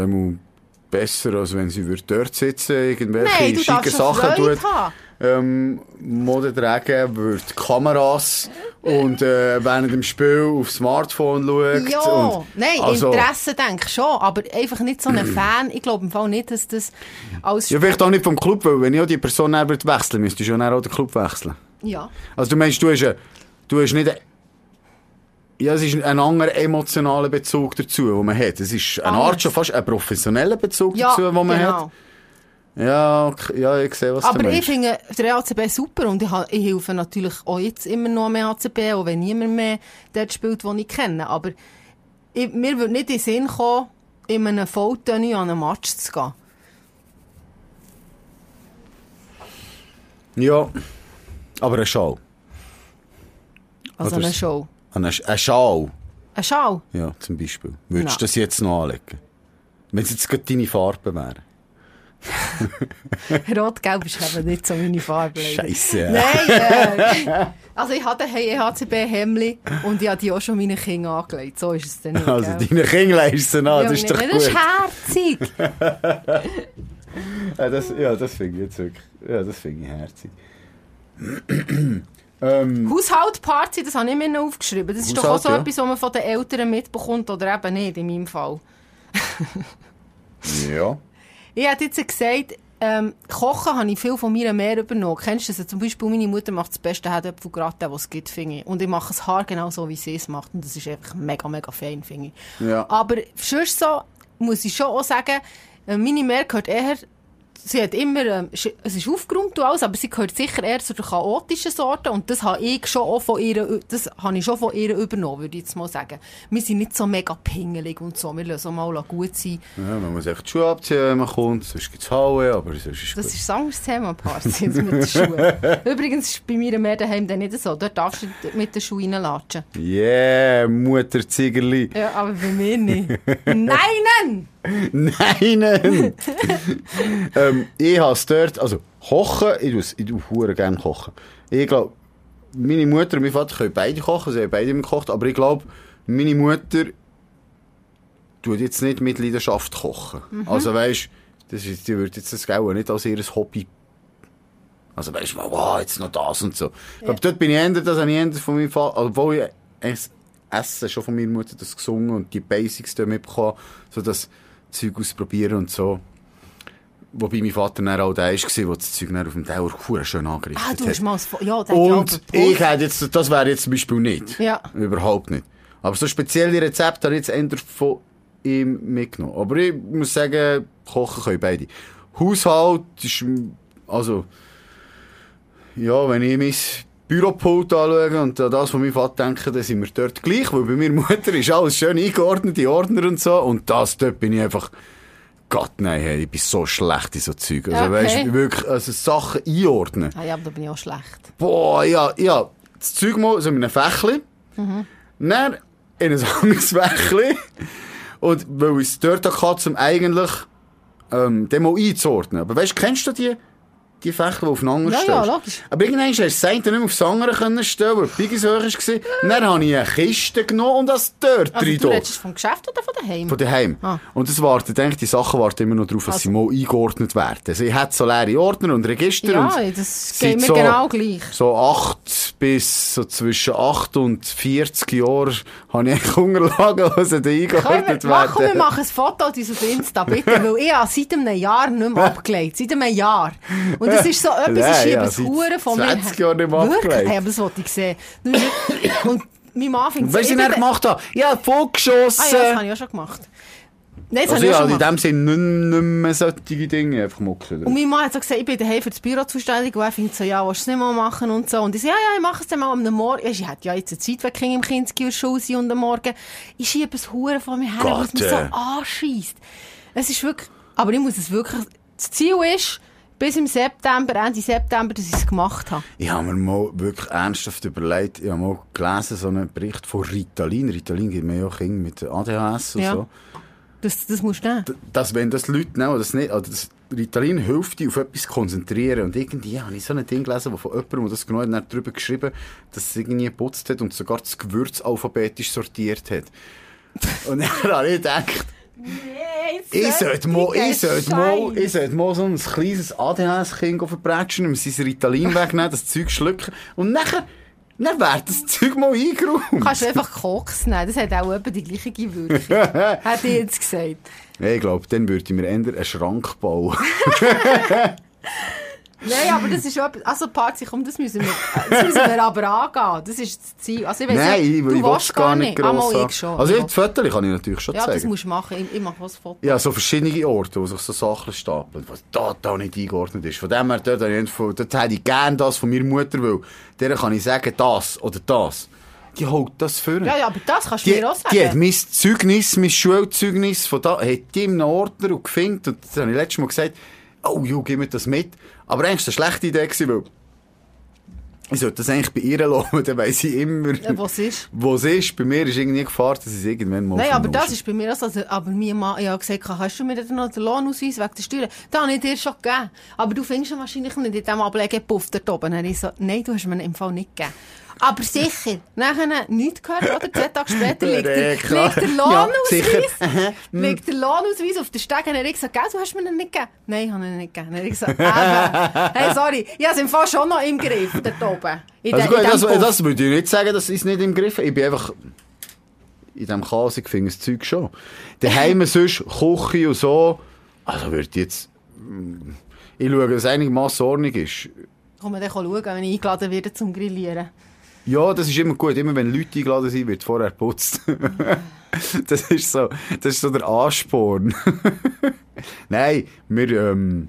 besser, als wenn sie würde dort sitzen, irgendwelche Nein, schon Sachen tut. ähm, Mode tragen, würde Kameras und äh, während dem Spiel aufs Smartphone schaut. Ja, und, nein, also, Interesse denke ich schon, aber einfach nicht so ein <clears throat> Fan. Ich glaube im Fall nicht, dass das als... Ja, vielleicht auch nicht vom Club, weil wenn ich auch die Person dann würde wechseln müsstest du schon auch den Club wechseln. Ja. Also du meinst, du hast, ein- du hast nicht... ein- Ja, es ist ein anderer emotionaler Bezug dazu, den man hat. Es ist eine Art schon fast ein professioneller Bezug Ja, dazu, den man genau. hat. Ja, okay, ja, ich sehe, was du Aber ich meinst. finde den EHCB super und ich, ich helfe natürlich auch jetzt immer noch am EHCB, auch wenn niemand mehr dort spielt, den ich kenne. Aber ich, mir würde nicht in den Sinn kommen, in einem Volltönny an einem Match zu gehen. Ja, aber eine Schau. Also Oder eine Show. Eine, Sch- eine Schau. Eine Schau? Ja, zum Beispiel. Würdest du Nein. das jetzt noch anlegen? Wenn es jetzt gerade deine Farbe wäre. <laughs> Rot-Gelb ist eben nicht so meine Farbe. leider. Scheisse. Nein, äh, also ich hatte ein EHCB-Hemli und ich habe die auch schon meinen Kindern angelegt. So ist es dann nicht. Also, gell? deine Kinder leisten an, das Ja, ist doch das ist herzig. <laughs> Ja, das, ja, das finde ich jetzt wirklich. Ja, das finde ich herzig. Ähm, Haushaltparty, das habe ich mir noch aufgeschrieben. Das ist doch auch Haushalt, so ja. etwas, was man von den Eltern mitbekommt oder eben nicht, in meinem Fall. <laughs> ja. Ich hätte jetzt gesagt, ähm, Kochen habe ich viel von meiner Mehr übernommen. Kennst du das? Zum Beispiel meine Mutter macht das beste Herdöpfelgratin, was es gibt, finde ich. Und ich mache es haargenau so, wie sie es macht. Und das ist einfach mega, mega fein, finde ich. Ja. Aber sonst so, muss ich schon auch sagen, äh, meine Mehr gehört eher, sie hat immer, ähm, es ist aufgeräumt und alles, aber sie gehört sicher eher zu der chaotischen Sorte und das habe ich schon auch von ihr, das habe ich schon von ihr übernommen, würde ich jetzt mal sagen. Wir sind nicht so mega pingelig und so, wir lassen mal gut sein. ja. Man muss echt die Schuhe abziehen, wenn man kommt. Sonst gibt es Haue, aber sonst ist Das gut. ist ein anderes Thema, jetzt mit den Schuhen. <laughs> Übrigens ist bei mir mehr daheim dann nicht so, dort darfst du mit den Schuhen reinlatschen. Yeah, Mutter Ziegerli. Ja, aber bei mir nicht. Nein! Nein! <laughs> ähm, ich habe es dort, also kochen, ich tue, ich tue gerne kochen. Ich glaube, meine Mutter und mein Vater können beide kochen, sie haben beide immer gekocht, aber ich glaube, meine Mutter tut jetzt nicht mit Leidenschaft kochen. Also weisst, das ist, die würde jetzt das Geld nicht als ihr Hobby also weisst du, wow, jetzt noch das und so. Ich glaube, dort bin ich eher, das habe ich eher von meinem Vater, obwohl ich es Essen schon von meiner Mutter das gesungen und die Basics da mitbekommen, so Zeug ausprobieren und so. Wobei mein Vater dann auch der war, der das Zeug auf dem Teller verdammt schön angerichtet Ah, du hast mal Ja, der Und ich hätte jetzt, das wäre jetzt zum Beispiel nicht. Ja. Überhaupt nicht. Aber so spezielle Rezepte habe ich jetzt eher von ihm mitgenommen. Aber ich muss sagen, kochen können beide. Haushalt ist, also, ja, wenn ich mein Büropult anschaue und an das von meinem Vater denke, dann sind wir dort gleich, weil bei meiner Mutter ist alles schön eingeordnet, die Ordner und so. Und das, dort bin ich einfach, Gott, nein, hey, ich bin so schlecht in so Zeug. Also, Okay. weißt du, wirklich, also Sachen einordnen. Ah, ja, aber da bin ich auch schlecht. Boah, ja, ja. Das Zeug mal so in einem Fächli. Dann in ein anderes Fächli. Und weil ich es dort hatte, um eigentlich ähm, den mal einzuordnen. Aber weißt du, kennst du die, die Fächli, die aufeinander Ja, stellst? ja, logisch. Aber irgendwann hast du das eine nicht mehr aufs andere können stellen, weil die Biggie so hoch war. Dann habe ich eine Kiste genommen und das dort Also rein du redest vom Geschäft oder von daheim? Von daheim. Ah. Und das wartet, denke die Sachen warten immer noch darauf, dass Also- sie mal eingeordnet werden. Also ich hätte so leere Ordner und Register ja, und das geht mir so- genau gleich. so 8 bis so zwischen 8 und 40 Jahren habe ich eigentlich Unterlagen, die Können eingeordnet wir, mach, komm, wir werden. machen ein Foto auf Insta, bitte, weil ich habe seit einem Jahr nicht mehr <laughs> abgelegt. Seit einem Jahr. Und das ist so etwas, ich schiebe es Huren von mir 20 Jahren nicht mehr Wirklich? Hey, aber das wollte ich sehen. Und mein Mann findet Weißt du, was ich gemacht habe? Ja, vorgeschossen. Ah ja, das habe ich auch schon gemacht. Nein, das also ich ja, auch schon in dem Sinne nicht, nicht mehr solche Dinge einfach muckeln. Und mein Mann hat so gesagt, ich bin daheim für das Büro zuständig und er findet so, ja, willst du es nicht mal machen und so. Und ich so, ja, ja, ich mache es dann mal am Morgen. Ich hätte ja jetzt eine Zeit, wenn Kinder im Kinski Schule sind und am Morgen. Ich schiebe es Huren von mir her, es mich so äh. anschießt. Es ist wirklich, aber ich muss es wirklich, das Ziel ist, bis im September, Ende September, dass ich es gemacht habe. Ich habe mir mal wirklich ernsthaft überlegt, ich habe mal gelesen, so einen Bericht von Ritalin. Ritalin gibt mir ja auch Kinder mit ADHS und Ja. so. Das, das musst du nehmen. dass wenn das Leute nehmen, das nicht, also das Ritalin hilft dir auf etwas konzentrieren und irgendwie habe ich so ein Ding gelesen, wo von jemandem, der das genau hat, darüber geschrieben, dass es irgendwie geputzt hat und sogar das Gewürz alphabetisch sortiert hat. Und <laughs> dann habe ich gedacht, Ich sollte mal, ich sollte mal, ich sollte mal so ein kleines ADHS-Kind verbrechen, ihm sein Ritalin wegnehmen, das Zeug schlucken und nachher, dann wäre das Zeug mal eingeräumt. Kannst du einfach Koks nehmen, das hat auch etwa die gleiche Wirkung. <laughs> hat ich jetzt gesagt. Ich glaube, dann würde ich mir eher einen Schrank bauen. <laughs> <laughs> Nein, aber das ist schon etwas, also Party, komm, das müssen wir, das müssen wir aber angehen. Das ist das Ziel. Also ich weiss Nein, ich, du ich will willst gar nicht Ah, mal gross ich schon. Also, Ich ja, das Foto kann ich natürlich schon ja, das zeigen. musst du machen. Ich, ich mache was Foto. Ja, so verschiedene Orte, wo sich so Sachen stapeln, was total nicht eingeordnet ist. Von dem her, dort, von, dort hätte ich gerne das von meiner Mutter, weil der kann ich sagen, das oder das. Die holt das für. Ja, ja, aber das kannst du Die, mir auch die hat sagen. mein Zeugnis, mein Schulzeugnis von da, hat die in einem Ordner und gefunden. Und das habe ich letztes Mal gesagt, oh, jo, gib mir das mit. Aber eigentlich war eine schlechte Idee, weil ich sollte das eigentlich bei ihr lassen, <laughs> dann weiss ich immer, Ja, was ist? wo es ist. Bei mir ist irgendwie Gefahr, dass es irgendwann mal Nein, aber das ist bei mir auch so. Also, aber mein Mann, ich habe gesagt, hast du mir dann noch den Lohnausweis wegen der Steuern? Den habe ich dir schon gegeben. Aber du findest ihn wahrscheinlich nicht in diesem Ablegepuff dort oben. Dann habe ich so, nein, du hast mir ihn im Fall nicht gegeben. Aber sicher, nachher nichts gehört, oder? Zwei Tage später <laughs> liegt der, Ja, liegt der Ja, Lohnausweis. Aha, <laughs> mm. liegt der Lohnausweis auf der Stege. Dann habe ich gesagt, du hast mir ihn nicht gegeben. Nein, habe ich ihn nicht gegeben. Dann habe ich gesagt. Hey, sorry, ich habe es im Fall schon noch im Griff, dort oben. In Also gut, in das, das würde ich nicht sagen, das ist nicht im Griff. Ich bin einfach in diesem Chaos, ich finde das Zeug schon. Daheim <laughs> sonst, Küche und so, also würde ich jetzt, ich schaue, dass es einigermaßen Ordnung ist. Kann man dann schauen, wenn ich eingeladen werde zum Grillieren. Ja, das ist immer gut. Immer wenn Leute eingeladen sind, wird vorher geputzt. <laughs> das ist so, das ist so der Ansporn. <laughs> Nein, wir, ähm,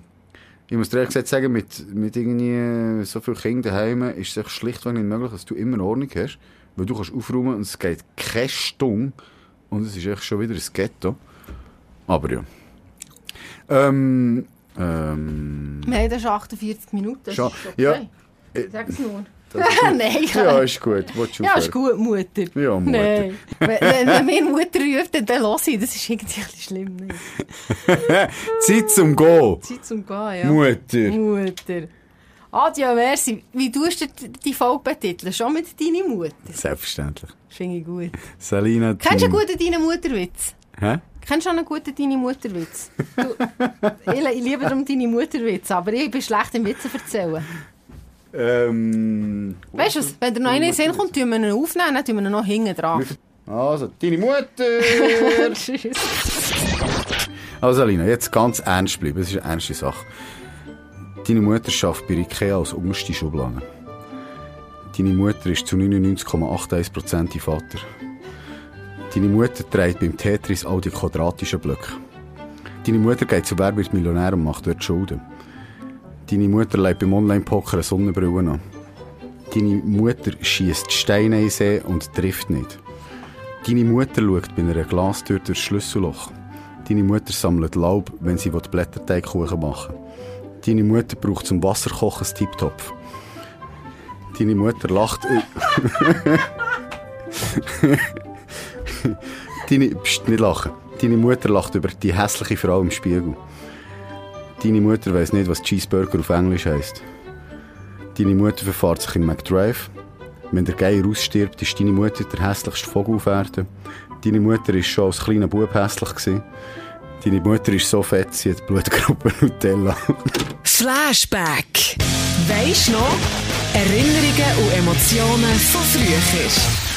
ich muss dir ehrlich gesagt sagen, mit, mit irgendwie so vielen Kindern daheim ist es schlichtweg nicht möglich, dass du immer Ordnung hast. Weil du kannst aufräumen und es geht keine Stunde. Und es ist echt schon wieder ein Ghetto. Aber ja. Ähm, ähm, Wir haben dann schon 48 Minuten. Das Schon- ist okay. ja. Sag's nur. Nein, ja, ist gut. Ja, ist gut, Mutter. Ja, Mutter. Nein. wenn, mir Mutter ruft, dann, dann los ich. Das ist irgendwie schlimm. Zeit zum Gehen. Zeit zum Gehen, ja. Mutter. Mutter. Adieu, merci. Wie tust du die- Folge betiteln? Schon mit deiner Mutter? Selbstverständlich. Das finde ich gut. Salina Kennst du einen guten deinen Mutterwitz? Hä? Kennst du einen guten deine Mutterwitz? Du, ich, ich liebe darum deine Mutterwitz, aber ich bin schlecht im Witze erzählen. Ähm... Weißt du was? Wenn dir noch einer in Sinn kommt, tun wir ihn aufnehmen, dann tun wir ihn noch hinten dran. Also, deine Mutter! <laughs> Tschüss. also, Salina, jetzt ganz ernst bleiben. Das ist eine ernste Sache. Deine Mutter arbeitet bei Ikea als unterste Schublade. Deine Mutter ist zu 99,81% dein Vater. Deine Mutter trägt beim Tetris all die quadratischen Blöcke. Deine Mutter geht zu Wer wird Millionär und macht dort Schulden. Deine Mutter legt beim Online-Poker eine Sonnenbrille an. Deine Mutter schießt Steine in See und trifft nicht. Deine Mutter schaut bei einer Glastür durchs Schlüsselloch. Deine Mutter sammelt Laub, wenn sie Blätterteigkuchen machen will. Deine Mutter braucht zum Wasserkochen einen Tiptopf. Deine Mutter lacht... <laughs> Deine... Psst, nicht lachen. Deine Mutter lacht über die hässliche Frau im Spiegel. Deine Mutter weiß nicht, was Cheeseburger auf Englisch heisst. Deine Mutter verfahrt sich in McDrive. Wenn der Geier ausstirbt, ist deine Mutter der hässlichste Vogel auf Erden. Deine Mutter ist schon als kleiner Bub hässlich gewesen. Deine Mutter ist so fett, sie hat Blutgruppe <laughs> Nutella. Flashback. Weisst noch? Erinnerungen und Emotionen von früher.